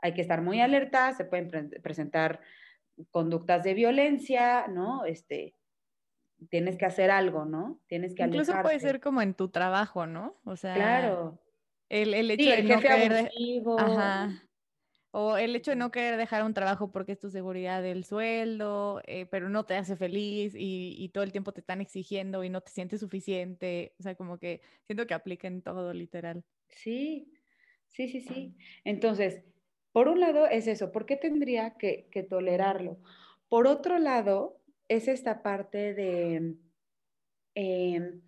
hay que estar muy alerta, se pueden presentar conductas de violencia, ¿no? Este, tienes que hacer algo, ¿no? Tienes que Incluso puede ser como en tu trabajo, ¿no? O sea, claro. El, el hecho de no querer, Ajá. O el hecho de no querer dejar un trabajo porque es tu seguridad del sueldo, eh, pero no te hace feliz y, y, todo el tiempo te están exigiendo y no te sientes suficiente. O sea, como que siento que apliquen todo literal. Sí, sí, sí, sí. Entonces, por un lado es eso, ¿por qué tendría que, que tolerarlo? Por otro lado, es esta parte de em,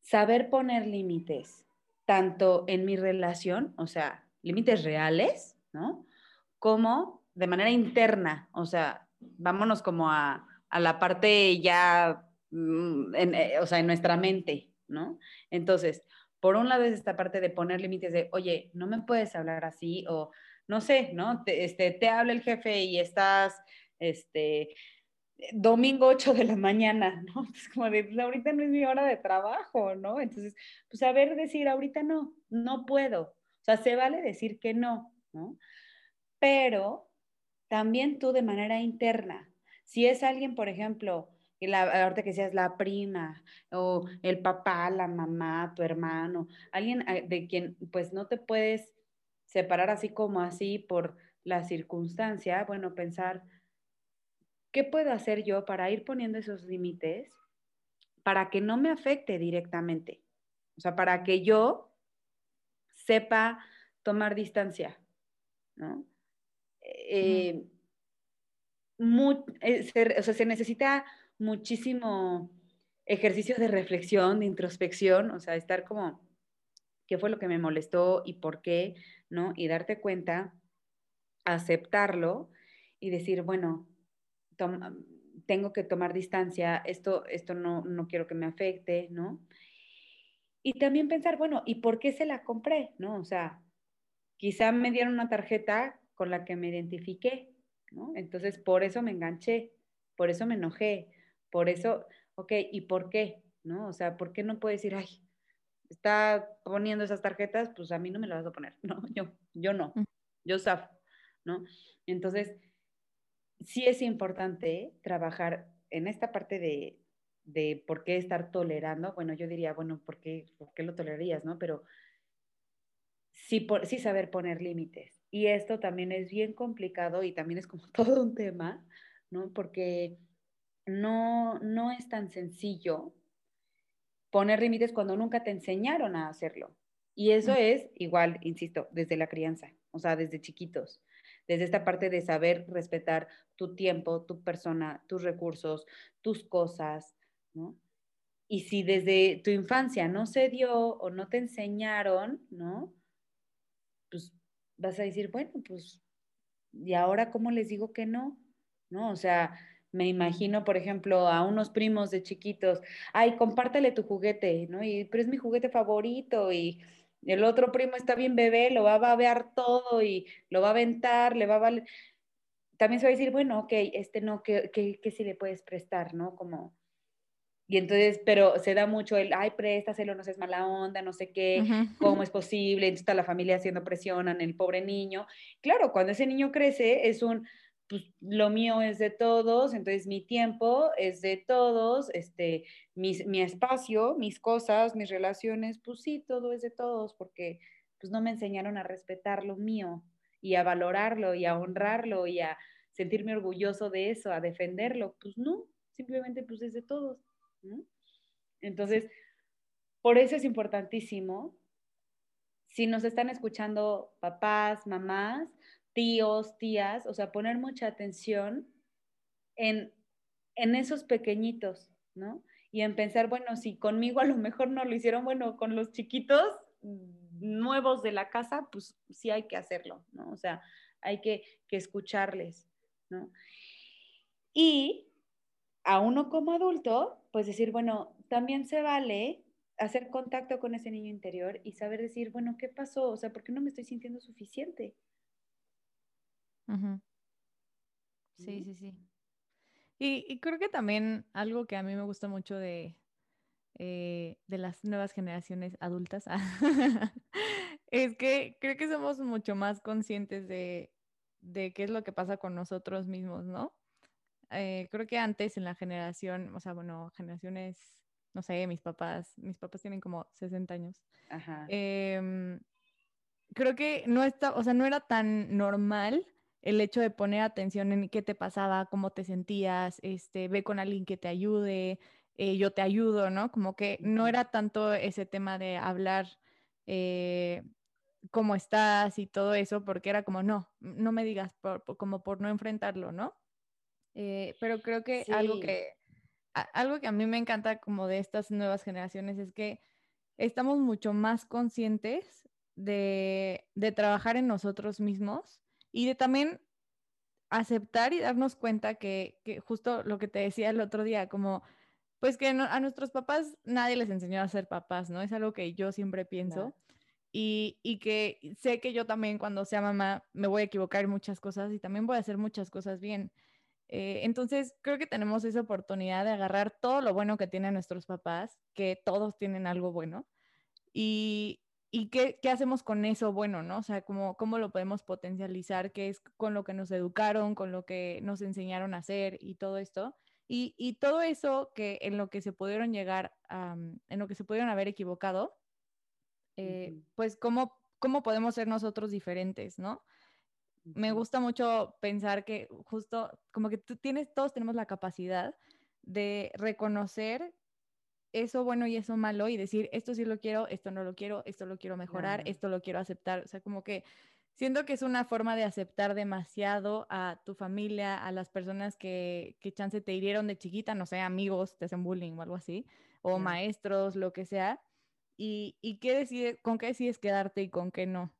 saber poner límites, tanto en mi relación, o sea, límites reales, ¿no? Como de manera interna, o sea, vámonos como a, la parte ya, mm, eh, o sea, en nuestra mente, ¿no? Entonces, por un lado es esta parte de poner límites de, oye, no me puedes hablar así, o no sé, ¿no? Te, este, te habla el jefe y estás, este, domingo 8 de la mañana, ¿no? [LAUGHS] Es como de, pues ahorita no es mi hora de trabajo, ¿no? Entonces, pues saber decir, ahorita no, no puedo. O sea, se vale decir que no, ¿no? Pero también tú de manera interna, si es alguien, por ejemplo, la, ahorita que seas la prima o el papá, la mamá, tu hermano, alguien eh, de quien pues no te puedes separar así como así por la circunstancia, bueno, pensar, ¿qué puedo hacer yo para ir poniendo esos límites para que no me afecte directamente? O sea, para que yo sepa tomar distancia, ¿no? Eh, eh, o sea, se necesita muchísimo ejercicio de reflexión, de introspección, o sea, estar como, ¿qué fue lo que me molestó y por qué? ¿No? Y darte cuenta, aceptarlo y decir, bueno, tengo que tomar distancia, esto, esto no, no quiero que me afecte, ¿no? Y también pensar, bueno, ¿y por qué se la compré? ¿No? O sea, quizá me dieron una tarjeta con la que me identifiqué, ¿no? Entonces, por eso me enganché, por eso me enojé, por eso, ok, ¿y por qué? ¿No? O sea, ¿por qué no puedo decir, ay, está poniendo esas tarjetas, pues a mí no me las vas a poner, [LAUGHS] ¿no? Yo, yo no, yo zafo, ¿no? Entonces, sí es importante trabajar en esta parte de, de por qué estar tolerando. Bueno, yo diría, bueno, ¿por qué, por qué lo tolerarías, no? Pero sí, por, sí saber poner límites. Y esto también es bien complicado y también es como [LAUGHS] todo un tema, ¿no? Porque no, no es tan sencillo poner límites cuando nunca te enseñaron a hacerlo. Y eso es igual, insisto, desde la crianza, o sea, desde chiquitos desde esta parte de saber respetar tu tiempo, tu persona, tus recursos, tus cosas, ¿no? Y si desde tu infancia no se dio o no te enseñaron, ¿no? Pues vas a decir, bueno, pues, ¿y ahora cómo les digo que no? ¿No? O sea, me imagino, por ejemplo, a unos primos de chiquitos, ay, compártele tu juguete, ¿no? Y, pero es mi juguete favorito y el otro primo está bien bebé, lo va a babear todo y lo va a aventar, le va a valer. También se va a decir, bueno, ok, este no, ¿qué, qué, qué sí le puedes prestar, no? Como, y entonces, pero se da mucho el, ay, préstaselo, no seas mala onda, no sé qué, cómo es posible, entonces está la familia haciendo presión en el pobre niño. Claro, cuando ese niño crece es un, pues lo mío es de todos, entonces mi tiempo es de todos, este, mi espacio, mis cosas, mis relaciones, pues sí, todo es de todos, porque pues no me enseñaron a respetar lo mío y a valorarlo y a honrarlo y a sentirme orgulloso de eso, a defenderlo, pues no, simplemente pues es de todos. Entonces, por eso es importantísimo, si nos están escuchando papás, mamás, tíos, tías, o sea, poner mucha atención en, esos pequeñitos, ¿no? Y en pensar, bueno, si conmigo a lo mejor no lo hicieron, bueno, con los chiquitos nuevos de la casa, pues sí hay que hacerlo, ¿no? O sea, hay que, que escucharles, ¿no? Y a uno como adulto, pues decir, bueno, también se vale hacer contacto con ese niño interior y saber decir, bueno, ¿qué pasó? O sea, ¿por qué no me estoy sintiendo suficiente? Sí, sí, sí. Y, creo que también algo que a mí me gusta mucho de, eh, de las nuevas generaciones adultas [LAUGHS] es que creo que somos mucho más conscientes de, de qué es lo que pasa con nosotros mismos, ¿no? Eh, creo que antes en la generación, o sea, bueno, generaciones, no sé, mis papás, mis papás tienen como 60 años. Em, creo que no está, o sea, no era tan normal el hecho de poner atención en qué te pasaba, cómo te sentías, este, ve con alguien que te ayude, eh, yo te ayudo, ¿no? Como que no era tanto ese tema de hablar eh, cómo estás y todo eso, porque era como, no, no me digas, como por no enfrentarlo, ¿no? Eh, pero creo que algo que algo que a mí me encanta como de estas nuevas generaciones es que estamos mucho más conscientes de, de trabajar en nosotros mismos y de también aceptar y darnos cuenta que, justo lo que te decía el otro día, como pues que a nuestros papás nadie les enseñó a ser papás, ¿no? Es algo que yo siempre pienso. Y, y, que sé que yo también cuando sea mamá me voy a equivocar en muchas cosas y también voy a hacer muchas cosas bien. Eh, entonces, creo que tenemos esa oportunidad de agarrar todo lo bueno que tienen nuestros papás, que todos tienen algo bueno, y, ¿Y qué, hacemos con eso bueno, no? O sea, ¿cómo, ¿cómo lo podemos potencializar? ¿Qué es con lo que nos educaron, con lo que nos enseñaron a hacer y todo esto? Y, todo eso que en lo que se pudieron llegar, en lo que se pudieron haber equivocado, eh, pues ¿cómo, cómo podemos ser nosotros diferentes, ¿no? Me gusta mucho pensar que justo como que tú tienes, todos tenemos la capacidad de reconocer eso bueno y eso malo y decir, esto sí lo quiero, esto no lo quiero, esto lo quiero mejorar, esto lo quiero aceptar. O sea, como que siento que es una forma de aceptar demasiado a tu familia, a las personas que, que chance te hirieron de chiquita, no sé, amigos, te hacen bullying o algo así, o maestros, lo que sea. ¿Y, y qué decide, con qué decides quedarte y con qué no?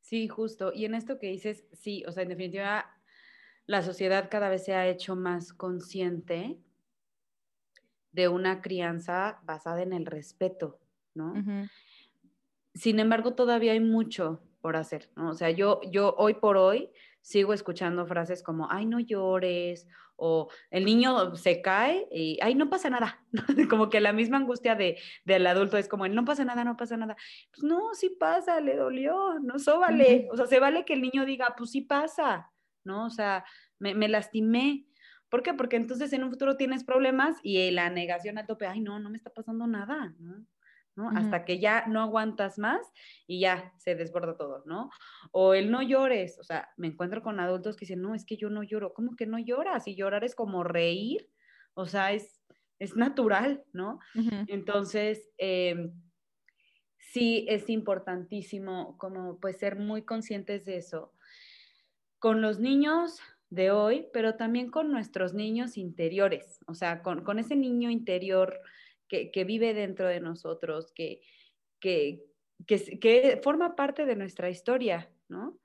Sí, justo. Y en esto que dices, sí, o sea, en definitiva, la sociedad cada vez se ha hecho más consciente de una crianza basada en el respeto, ¿no? Sin embargo, todavía hay mucho por hacer, ¿no? O sea, yo, yo hoy por hoy sigo escuchando frases como, ay, no llores, o el niño se cae y, ay, no pasa nada. [LAUGHS] como que la misma angustia de, del adulto es como, no pasa nada, no pasa nada. Pues no, sí pasa, le dolió, no, sóbale. O sea, se vale que el niño diga, pues sí pasa, ¿no? O sea, me, me lastimé. ¿Por qué? Porque entonces en un futuro tienes problemas y la negación al tope, ay, no, no me está pasando nada, ¿no? Hasta que ya no aguantas más y ya se desborda todo, ¿no? O el no llores, o sea, me encuentro con adultos que dicen, no, es que yo no lloro, ¿cómo que no lloras? Y llorar es como reír, o sea, es, es natural, ¿no? Entonces, em, sí es importantísimo como pues ser muy conscientes de eso. Con los niños de hoy, pero también con nuestros niños interiores, o sea, con, con ese niño interior que, vive dentro de nosotros, que, que, que, forma parte de nuestra historia, ¿no?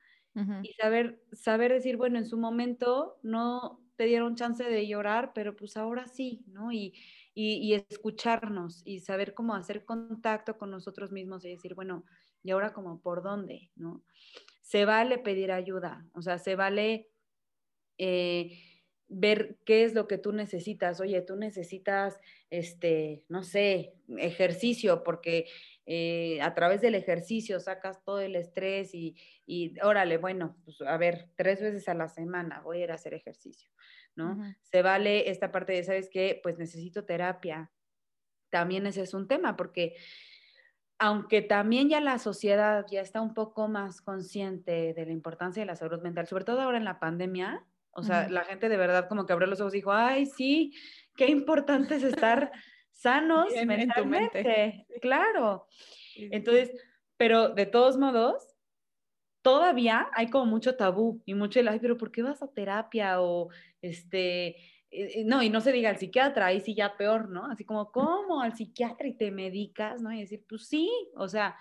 Y saber, saber decir, bueno, en su momento no te dieron chance de llorar, pero pues ahora sí, ¿no? Y, y, escucharnos y saber cómo hacer contacto con nosotros mismos y decir, bueno, ¿y ahora como por dónde, ¿no? Se vale pedir ayuda, o sea, se vale... Eh, ver qué es lo que tú necesitas. Oye, tú necesitas, este, no sé, ejercicio, porque eh, a través del ejercicio sacas todo el estrés y, y, órale, bueno, pues a ver, tres veces a la semana voy a ir a hacer ejercicio, ¿no? Se vale esta parte de, ¿sabes qué? Pues necesito terapia. También ese es un tema, porque aunque también ya la sociedad ya está un poco más consciente de la importancia de la salud mental, sobre todo ahora en la pandemia, o sea, la gente de verdad como que abrió los ojos y dijo, ay, sí, qué importante es estar sanos mentalmente. Claro. Entonces, pero de todos modos, todavía hay como mucho tabú y mucho el, ay, pero ¿por qué vas a terapia? O este, eh, eh, no, y no se diga al psiquiatra, ahí sí ya peor, ¿no? Así como, ¿cómo al psiquiatra y te medicas? ¿No? Y decir, pues sí, o sea,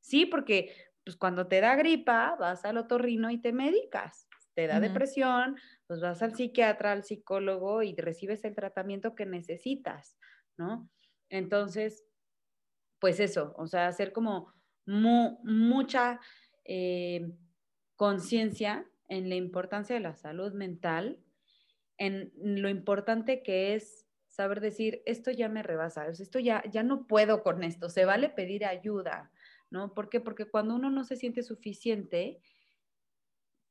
sí, porque pues cuando te da gripa, vas al otorrino y te medicas. Te da depresión, pues vas al psiquiatra, al psicólogo y recibes el tratamiento que necesitas, ¿no? Entonces, pues eso, o sea, hacer como mucha eh, conciencia en la importancia de la salud mental, en lo importante que es saber decir, esto ya me rebasa, esto ya, ya no puedo con esto, se vale pedir ayuda, ¿no? ¿Por qué? Porque cuando uno no se siente suficiente,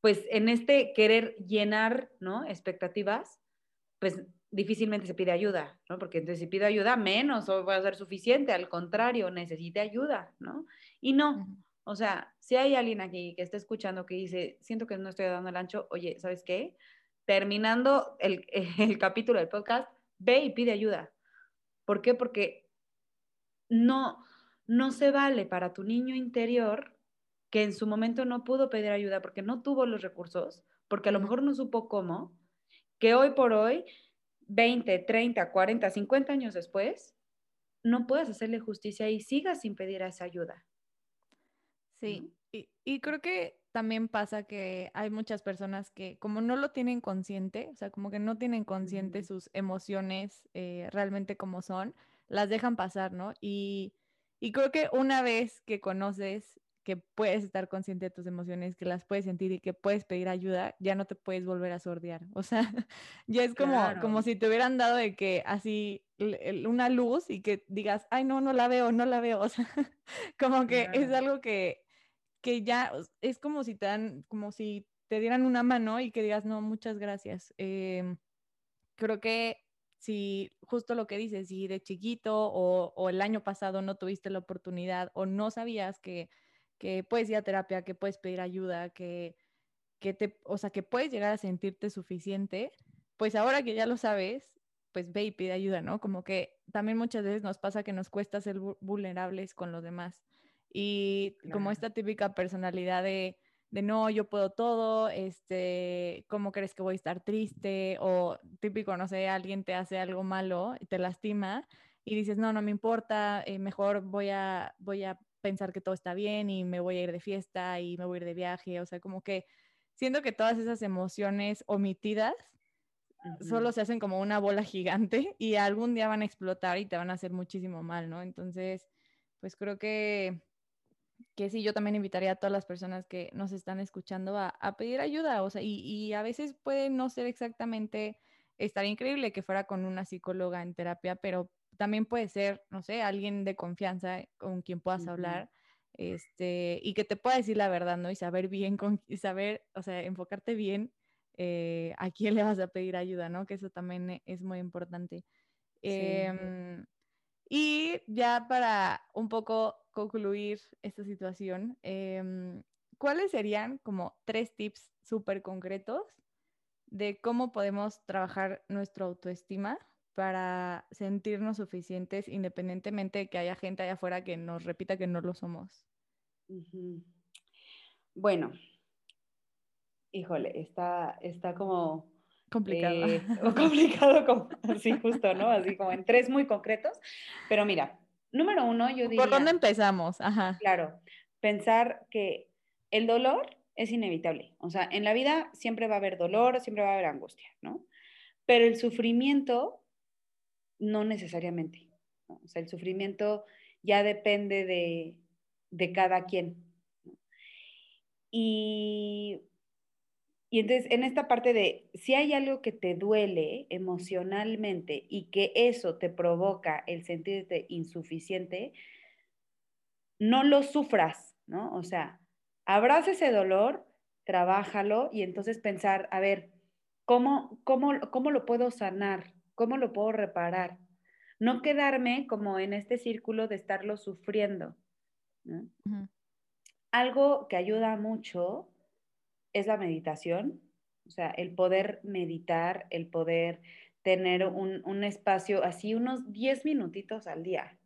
pues en este querer llenar, ¿no? Expectativas, pues difícilmente se pide ayuda, ¿no? Porque entonces si pido ayuda, menos o va a ser suficiente, al contrario, necesite ayuda, ¿no? Y no, o sea, si hay alguien aquí que está escuchando que dice, siento que no estoy dando el ancho, oye, ¿sabes qué? Terminando el, [LAUGHS] el capítulo del podcast, ve y pide ayuda. ¿Por qué? Porque no, no se vale para tu niño interior que en su momento no pudo pedir ayuda porque no tuvo los recursos, porque a lo mejor no supo cómo, que hoy por hoy, 20, 30, 40, 50 años después, no puedas hacerle justicia y sigas sin pedir esa ayuda. Sí, y, creo que también pasa que hay muchas personas que como no lo tienen consciente, o sea, como que no tienen consciente sus emociones eh, realmente como son, las dejan pasar, ¿no? Y, y creo que una vez que conoces que puedes estar consciente de tus emociones, que las puedes sentir y que puedes pedir ayuda, ya no te puedes volver a sordear. O sea, [LAUGHS] ya es como, como si te hubieran dado de que así una luz y que digas, ay, no, no la veo, no la veo. [LAUGHS] O sea, como que es algo que, que ya es como si te dan, como si te dieran una mano y que digas, no, muchas gracias. Em, creo que si justo lo que dices, si de chiquito o, o el año pasado no tuviste la oportunidad o no sabías que que puedes ir a terapia, que puedes pedir ayuda, que, que te, o sea, que puedes llegar a sentirte suficiente, pues ahora que ya lo sabes, pues ve y pide ayuda, ¿no? Como que también muchas veces nos pasa que nos cuesta ser vulnerables con los demás. y como esta típica personalidad de, de, no, yo puedo todo, este, ¿cómo crees que voy a estar triste? O típico, no sé, alguien te hace algo malo y te lastima y dices, no, no me importa, eh, mejor voy a, voy a pensar que todo está bien y me voy a ir de fiesta y me voy a ir de viaje, o sea, como que siento que todas esas emociones omitidas solo se hacen como una bola [LAUGHS] gigante y algún día van a explotar y te van a hacer muchísimo mal, ¿no? Entonces, pues creo que, que sí, yo también invitaría a todas las personas que nos están escuchando a, pedir ayuda, o sea, y, y, a veces puede no ser exactamente, estar increíble que fuera con una psicóloga en terapia, pero también puede ser, no sé, alguien de confianza con quien puedas hablar. Este, y que te pueda decir la verdad, ¿no? Y saber bien, con, y saber, o sea, enfocarte bien eh, a quién le vas a pedir ayuda, ¿no? Que eso también e, es muy importante. Em, y ya para un poco concluir esta situación, em, ¿cuáles serían como tres tips súper concretos de cómo podemos trabajar nuestra autoestima para sentirnos suficientes independientemente de que haya gente allá afuera que nos repita que no lo somos? Bueno, híjole, está, está como... Complicado. Eh, [LAUGHS] [LAUGHS] complicado, como, así justo, ¿no? Así como en tres muy concretos. Pero mira, número uno, yo diría... ¿Por dónde empezamos? Ajá. Claro, pensar que el dolor es inevitable. O sea, en la vida siempre va a haber dolor, siempre va a haber angustia, ¿no? Pero el sufrimiento, no necesariamente. O sea, el sufrimiento ya depende de, de cada quien. Y y entonces, en esta parte de, si hay algo que te duele emocionalmente y que eso te provoca el sentirte insuficiente, no lo sufras, ¿no? O sea, abraza ese dolor, trabájalo y entonces pensar, a ver, ¿cómo, cómo, cómo lo puedo sanar? ¿Cómo lo puedo reparar? No quedarme como en este círculo de estarlo sufriendo. Algo que ayuda mucho es la meditación, o sea, el poder meditar, el poder tener un, espacio así, unos 10 minutitos al día,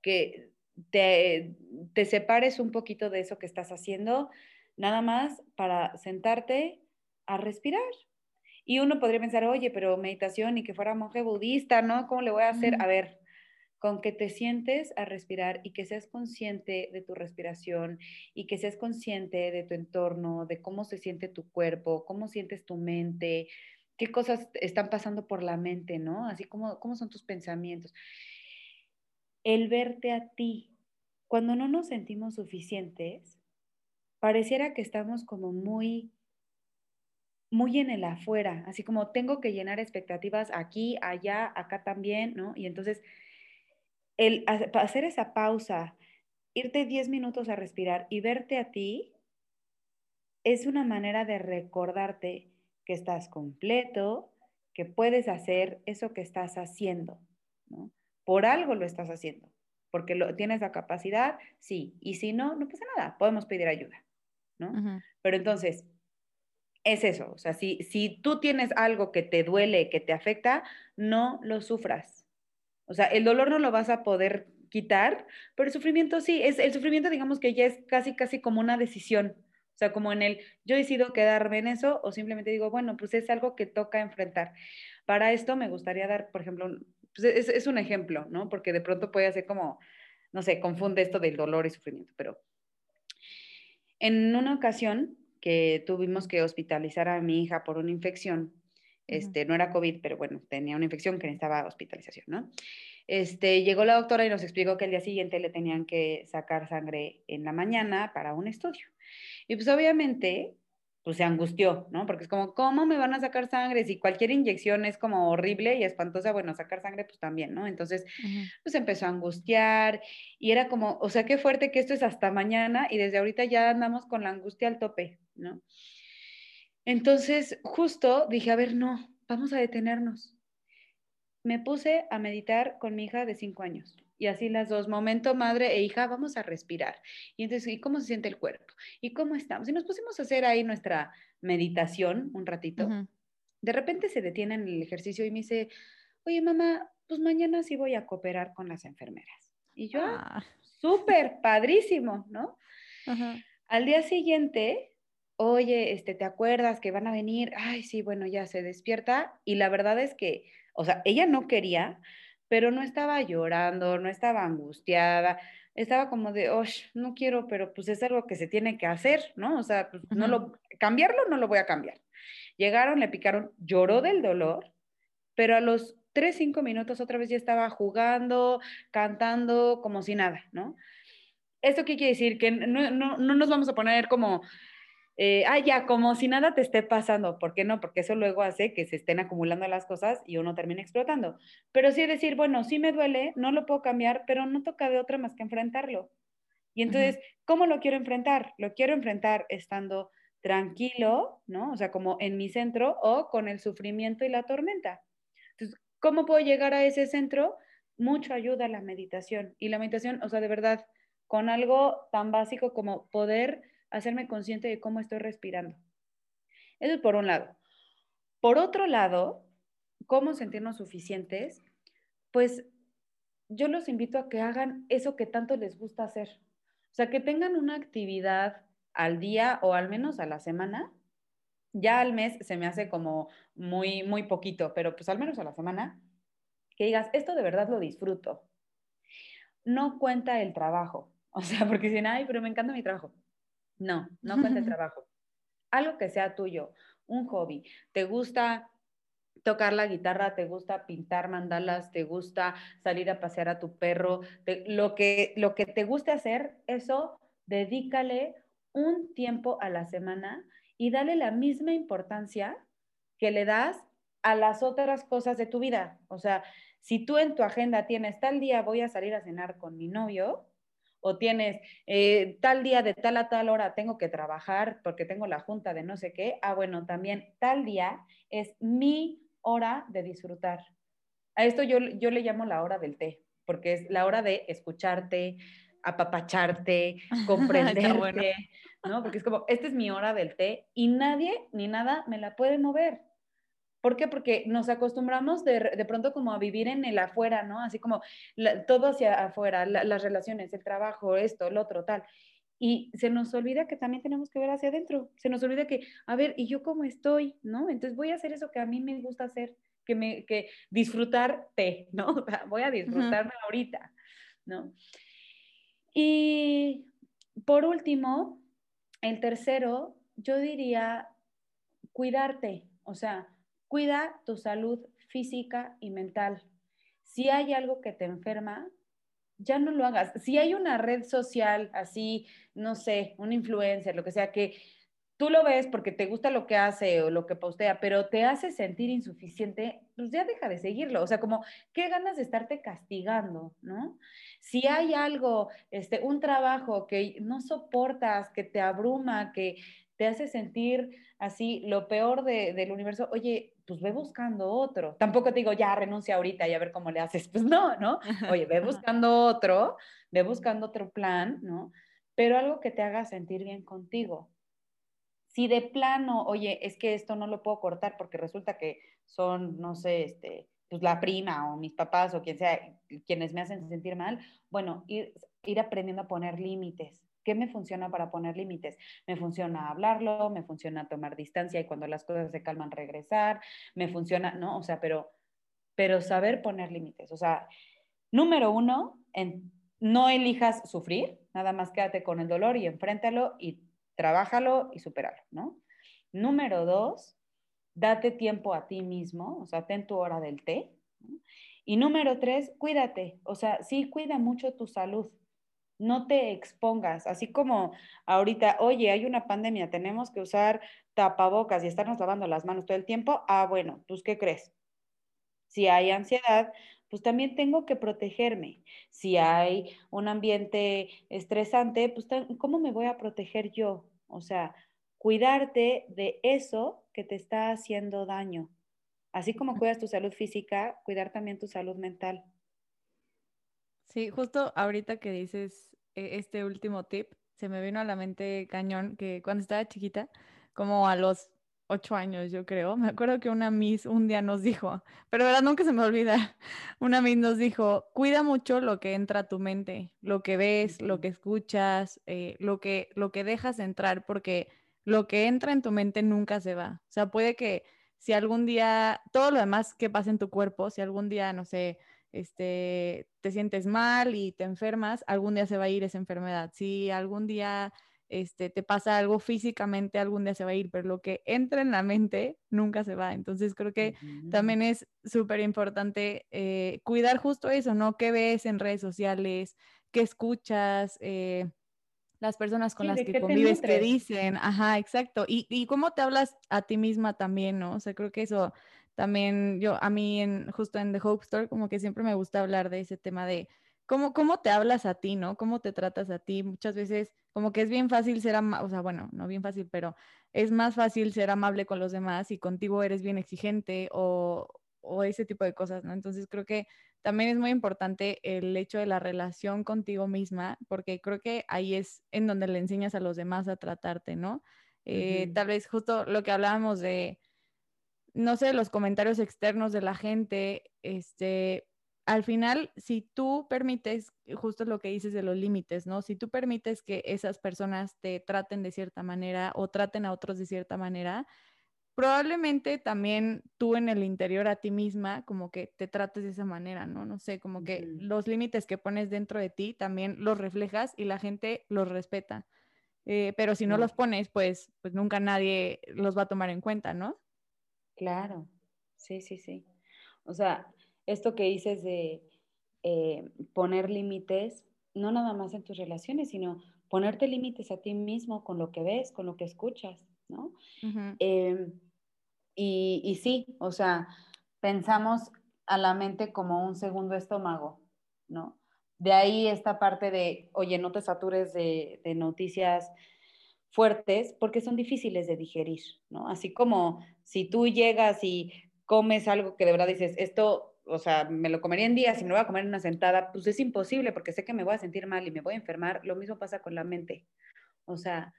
que te, te separes un poquito de eso que estás haciendo, nada más para sentarte a respirar. Y uno podría pensar, oye, pero meditación y que fuera monje budista, ¿no? ¿Cómo le voy a hacer? A ver, con que te sientes a respirar y que seas consciente de tu respiración y que seas consciente de tu entorno, de cómo se siente tu cuerpo, cómo sientes tu mente, qué cosas están pasando por la mente, ¿no? Así como cómo son tus pensamientos. El verte a ti. Cuando no nos sentimos suficientes, pareciera que estamos como muy muy en el afuera, así como tengo que llenar expectativas aquí, allá, acá también, ¿no? Y entonces el hacer esa pausa, irte 10 minutos a respirar y verte a ti, es una manera de recordarte que estás completo, que puedes hacer eso que estás haciendo, ¿no? Por algo lo estás haciendo, porque lo, tienes la capacidad, sí, y si no, no pasa nada, podemos pedir ayuda, ¿no? Pero entonces, es eso, o sea, si, si tú tienes algo que te duele, que te afecta, no lo sufras o sea, el dolor no lo vas a poder quitar, pero el sufrimiento sí, es el sufrimiento digamos que ya es casi, casi como una decisión. O sea, como en el, yo decido quedarme en eso o simplemente digo, bueno, pues es algo que toca enfrentar. Para esto me gustaría dar, por ejemplo, pues es, es un ejemplo, ¿no? Porque de pronto puede ser como, no sé, confunde esto del dolor y sufrimiento, pero en una ocasión que tuvimos que hospitalizar a mi hija por una infección, este, no era COVID, pero bueno, tenía una infección que necesitaba hospitalización, ¿no? Este, llegó la doctora y nos explicó que el día siguiente le tenían que sacar sangre en la mañana para un estudio. Y pues obviamente, pues se angustió, ¿no? Porque es como, ¿cómo me van a sacar sangre? Si cualquier inyección es como horrible y espantosa, bueno, sacar sangre pues también, ¿no? Entonces, pues empezó a angustiar y era como, o sea, qué fuerte que esto es hasta mañana y desde ahorita ya andamos con la angustia al tope, ¿no? Entonces, justo dije, a ver, no, vamos a detenernos. Me puse a meditar con mi hija de cinco años. Y así las dos, momento madre e hija, vamos a respirar. Y entonces, ¿y cómo se siente el cuerpo? ¿Y cómo estamos? Y nos pusimos a hacer ahí nuestra meditación un ratito. De repente se detiene en el ejercicio y me dice, oye mamá, pues mañana sí voy a cooperar con las enfermeras. Y yo, ah. súper padrísimo, ¿no? Al día siguiente, oye, este, ¿te acuerdas que van a venir? Ay, sí, bueno, ya se despierta y la verdad es que, o sea, ella no quería, pero no estaba llorando, no estaba angustiada, estaba como de, oh, no quiero, pero pues es algo que se tiene que hacer, ¿no? O sea, pues, no lo, cambiarlo no lo voy a cambiar. Llegaron, le picaron, lloró del dolor, pero a los tres, cinco minutos otra vez ya estaba jugando, cantando, como si nada, ¿no? ¿Esto qué quiere decir? Que no, no, no nos vamos a poner como, eh, ah, ya, como si nada te esté pasando. ¿Por qué no? Porque eso luego hace que se estén acumulando las cosas y uno termine explotando. Pero sí decir, bueno, sí me duele, no lo puedo cambiar, pero no toca de otra más que enfrentarlo. Y entonces, ¿cómo lo quiero enfrentar? Lo quiero enfrentar estando tranquilo, ¿no? O sea, como en mi centro o con el sufrimiento y la tormenta. Entonces, ¿cómo puedo llegar a ese centro? Mucho ayuda la meditación. Y la meditación, o sea, de verdad, con algo tan básico como poder hacerme consciente de cómo estoy respirando. Eso es por un lado. Por otro lado, ¿cómo sentirnos suficientes? Pues yo los invito a que hagan eso que tanto les gusta hacer. O sea, que tengan una actividad al día o al menos a la semana. Ya al mes se me hace como muy, muy poquito, pero pues al menos a la semana, que digas, esto de verdad lo disfruto. No cuenta el trabajo. [LAUGHS] O sea, porque dicen, ay, pero me encanta mi trabajo. No, no cuenta el trabajo. Algo que sea tuyo, un hobby. ¿Te gusta tocar la guitarra, te gusta pintar mandalas, te gusta salir a pasear a tu perro, lo, que, lo que te guste hacer, eso dedícale un tiempo a la semana y dale la misma importancia que le das a las otras cosas de tu vida. O sea, si tú en tu agenda tienes tal día voy a salir a cenar con mi novio, o tienes eh, tal día de tal a tal hora tengo que trabajar porque tengo la junta de no sé qué, ah, bueno, también tal día es mi hora de disfrutar. A esto yo, yo le llamo la hora del té, porque es la hora de escucharte, apapacharte, [LAUGHS] comprenderte, ¿no? Porque es como, esta es mi hora del té y nadie ni nada me la puede mover. ¿Por qué? Porque nos acostumbramos de, de, pronto como a vivir en el afuera, ¿no? Así como todo hacia afuera, las relaciones, el trabajo, esto, el otro, tal. Y se nos olvida que también tenemos que ver hacia adentro. Se nos olvida que, a ver, ¿y yo cómo estoy? ¿No? Entonces voy a hacer eso que a mí me gusta hacer, que me, que disfrutarte, ¿no? [LAUGHS] voy a disfrutarme ahorita, ¿no? Y por último, el tercero, yo diría cuidarte, o sea, Cuida tu salud física y mental. Si hay algo que te enferma, ya no lo hagas. Si hay una red social así, no sé, un influencer, lo que sea, que tú lo ves porque te gusta lo que hace o lo que postea, pero te hace sentir insuficiente, pues ya deja de seguirlo. O sea, como, qué ganas de estarte castigando, ¿no? Si hay algo, este, un trabajo que no soportas, que te abruma, que te hace sentir así lo peor del universo, oye, pues ve buscando otro. Tampoco te digo, ya renuncia ahorita y a ver cómo le haces. Pues no, ¿no? Oye, ve buscando otro, ve buscando otro plan, ¿no? Pero algo que te haga sentir bien contigo. Si de plano, oye, es que esto no lo puedo cortar porque resulta que son, no sé, este, pues la prima o mis papás o quien sea, quienes me hacen sentir mal, bueno, ir, ir aprendiendo a poner límites ¿Qué me funciona para poner límites? Me funciona hablarlo, me funciona tomar distancia y cuando las cosas se calman regresar, me funciona, ¿no? O sea, pero, pero saber poner límites. O sea, número uno, no elijas sufrir, nada más quédate con el dolor y enfréntalo y trabájalo y supéralo, ¿no? Número dos, date tiempo a ti mismo, o sea, ten tu hora del té. Y número tres, cuídate, o sea, sí, cuida mucho tu salud no te expongas, así como ahorita, oye, hay una pandemia, tenemos que usar tapabocas y estarnos lavando las manos todo el tiempo, ah, bueno, pues ¿qué crees? Si hay ansiedad, pues también tengo que protegerme. Si hay un ambiente estresante, pues ¿cómo me voy a proteger yo? O sea, cuidarte de eso que te está haciendo daño. Así como cuidas tu salud física, cuidar también tu salud mental. Sí, justo ahorita que dices e-, este último tip, se me vino a la mente cañón que cuando estaba chiquita, como a los ocho años, yo creo. Me acuerdo que una Miss un día nos dijo, pero verdad nunca se me olvida, [LAUGHS] una Miss nos dijo, cuida mucho lo que entra a tu mente, lo que ves, lo que escuchas, eh, lo, que, lo que dejas entrar, porque lo que entra en tu mente nunca se va. O sea, puede que si algún día, todo lo demás que pasa en tu cuerpo, si algún día, no sé, este, te sientes mal y te enfermas, algún día se va a ir esa enfermedad. Si algún día este, te pasa algo físicamente, algún día se va a ir, pero lo que entra en la mente nunca se va. Entonces creo que también es súper importante eh, cuidar justo eso, ¿no? ¿Qué ves en redes sociales? ¿Qué escuchas? Eh, las personas con las que convives te dicen, ajá, exacto. Y, y cómo te hablas a ti misma también, ¿no? O sea, creo que eso también yo, a mí en, justo en The Hope Store, como que siempre me gusta hablar de ese tema de cómo, cómo te hablas a ti, ¿no? Cómo te tratas a ti. Muchas veces como que es bien fácil ser amable, o sea, bueno, no bien fácil, pero es más fácil ser amable con los demás y contigo eres bien exigente o, o ese tipo de cosas, ¿no? Entonces creo que también es muy importante el hecho de la relación contigo misma, porque creo que ahí es en donde le enseñas a los demás a tratarte, ¿no? Eh, tal vez justo lo que hablábamos de, no sé, los comentarios externos de la gente, este, al final, si tú permites, justo lo que dices de los límites, ¿no? Si tú permites que esas personas te traten de cierta manera o traten a otros de cierta manera, probablemente también tú en el interior a ti misma como que te trates de esa manera, ¿no? No sé, como que los límites que pones dentro de ti también los reflejas y la gente los respeta. Eh, pero si no los pones, pues, pues nunca nadie los va a tomar en cuenta, ¿no? Claro, sí, sí, sí. O sea, esto que dices de eh, poner límites, no nada más en tus relaciones, sino ponerte límites a ti mismo con lo que ves, con lo que escuchas, ¿no? Em, y, y, sí, o sea, pensamos a la mente como un segundo estómago, ¿no? De ahí esta parte de, oye, no te satures de, de noticias fuertes porque son difíciles de digerir, ¿no? Así como si tú llegas y comes algo que de verdad dices, esto, o sea, me lo comería en días y me lo voy a comer en una sentada, pues es imposible porque sé que me voy a sentir mal y me voy a enfermar. Lo mismo pasa con la mente. O sea,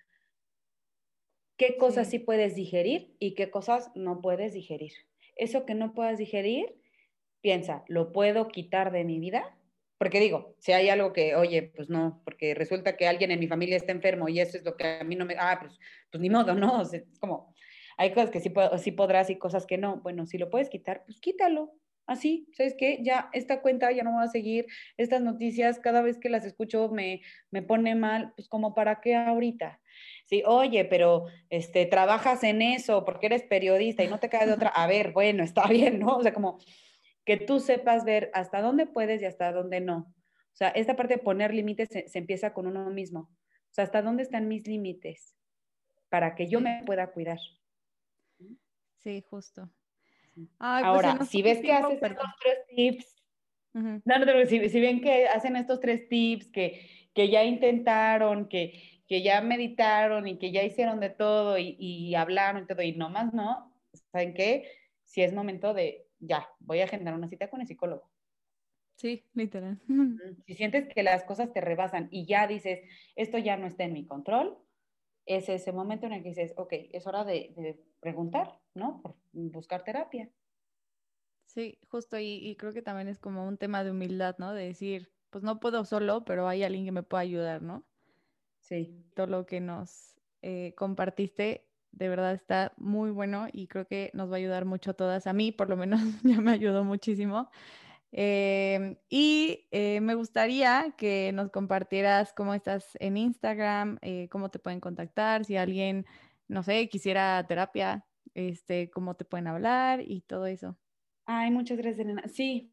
qué cosas sí, puedes digerir y qué cosas no puedes digerir. Eso que no puedas digerir, piensa, ¿lo puedo quitar de mi vida? Porque digo, si hay algo que, oye, pues no, porque resulta que alguien en mi familia está enfermo y eso es lo que a mí no me, ah, pues, pues ni modo, ¿no? O sea, es como, hay cosas que sí, sí podrás y cosas que no. Bueno, si lo puedes quitar, pues quítalo. Así, ¿sabes qué? Ya esta cuenta ya no va a seguir, estas noticias cada vez que las escucho me, me pone mal, pues como para qué ahorita. Sí, oye, pero este, trabajas en eso porque eres periodista y no te cae de otra. A ver, bueno, está [LAUGHS] bien, ¿no? O sea, como que tú sepas ver hasta dónde puedes y hasta dónde no. O sea, esta parte de poner límites se, se empieza con uno mismo. O sea, hasta dónde están mis límites para que yo me pueda cuidar. Sí, justo. Pues, Ahora, si ves que haces estos tres tips, no, no, si, si, ven que hacen estos tres tips, que, que ya intentaron, que, que ya meditaron y que ya hicieron de todo y, y hablaron y todo, y nomás no, ¿saben qué? Si es momento de, ya, voy a agendar una cita con el psicólogo. Sí, literal. Si sientes que las cosas te rebasan y ya dices, esto ya no está en mi control, es ese momento en el que dices, ok, es hora de, preguntar, ¿no? Por buscar terapia. Sí, justo, y, creo que también es como un tema de humildad, ¿no? De decir, pues no puedo solo, pero hay alguien que me pueda ayudar, ¿no? Sí. Todo lo que nos eh, compartiste, de verdad está muy bueno y creo que nos va a ayudar mucho a todas. A mí, por lo menos, [LAUGHS] ya me ayudó muchísimo. Em, y eh, me gustaría que nos compartieras cómo estás en Instagram, eh, cómo te pueden contactar, si alguien, no sé, quisiera terapia, este, cómo te pueden hablar y todo eso. Ay, muchas gracias, Elena. Sí,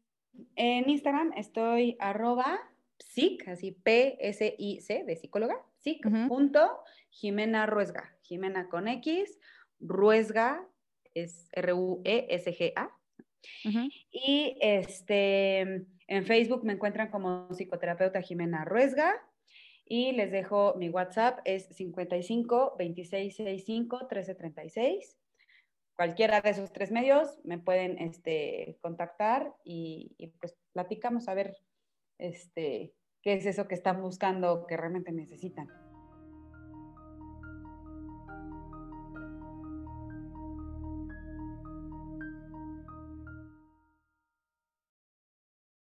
en Instagram estoy arroba psic, así P-S-I-C, de psicóloga, psic, punto, Jimena Ruesga, Jimena con X, Ruesga es R-U-E-S-G-A, y este, en Facebook me encuentran como psicoterapeuta Jimena Ruesga. Y les dejo mi WhatsApp, es 55 26 65 13 36. Cualquiera de esos tres medios me pueden este, contactar y, pues platicamos a ver este, qué es eso que están buscando, que realmente necesitan.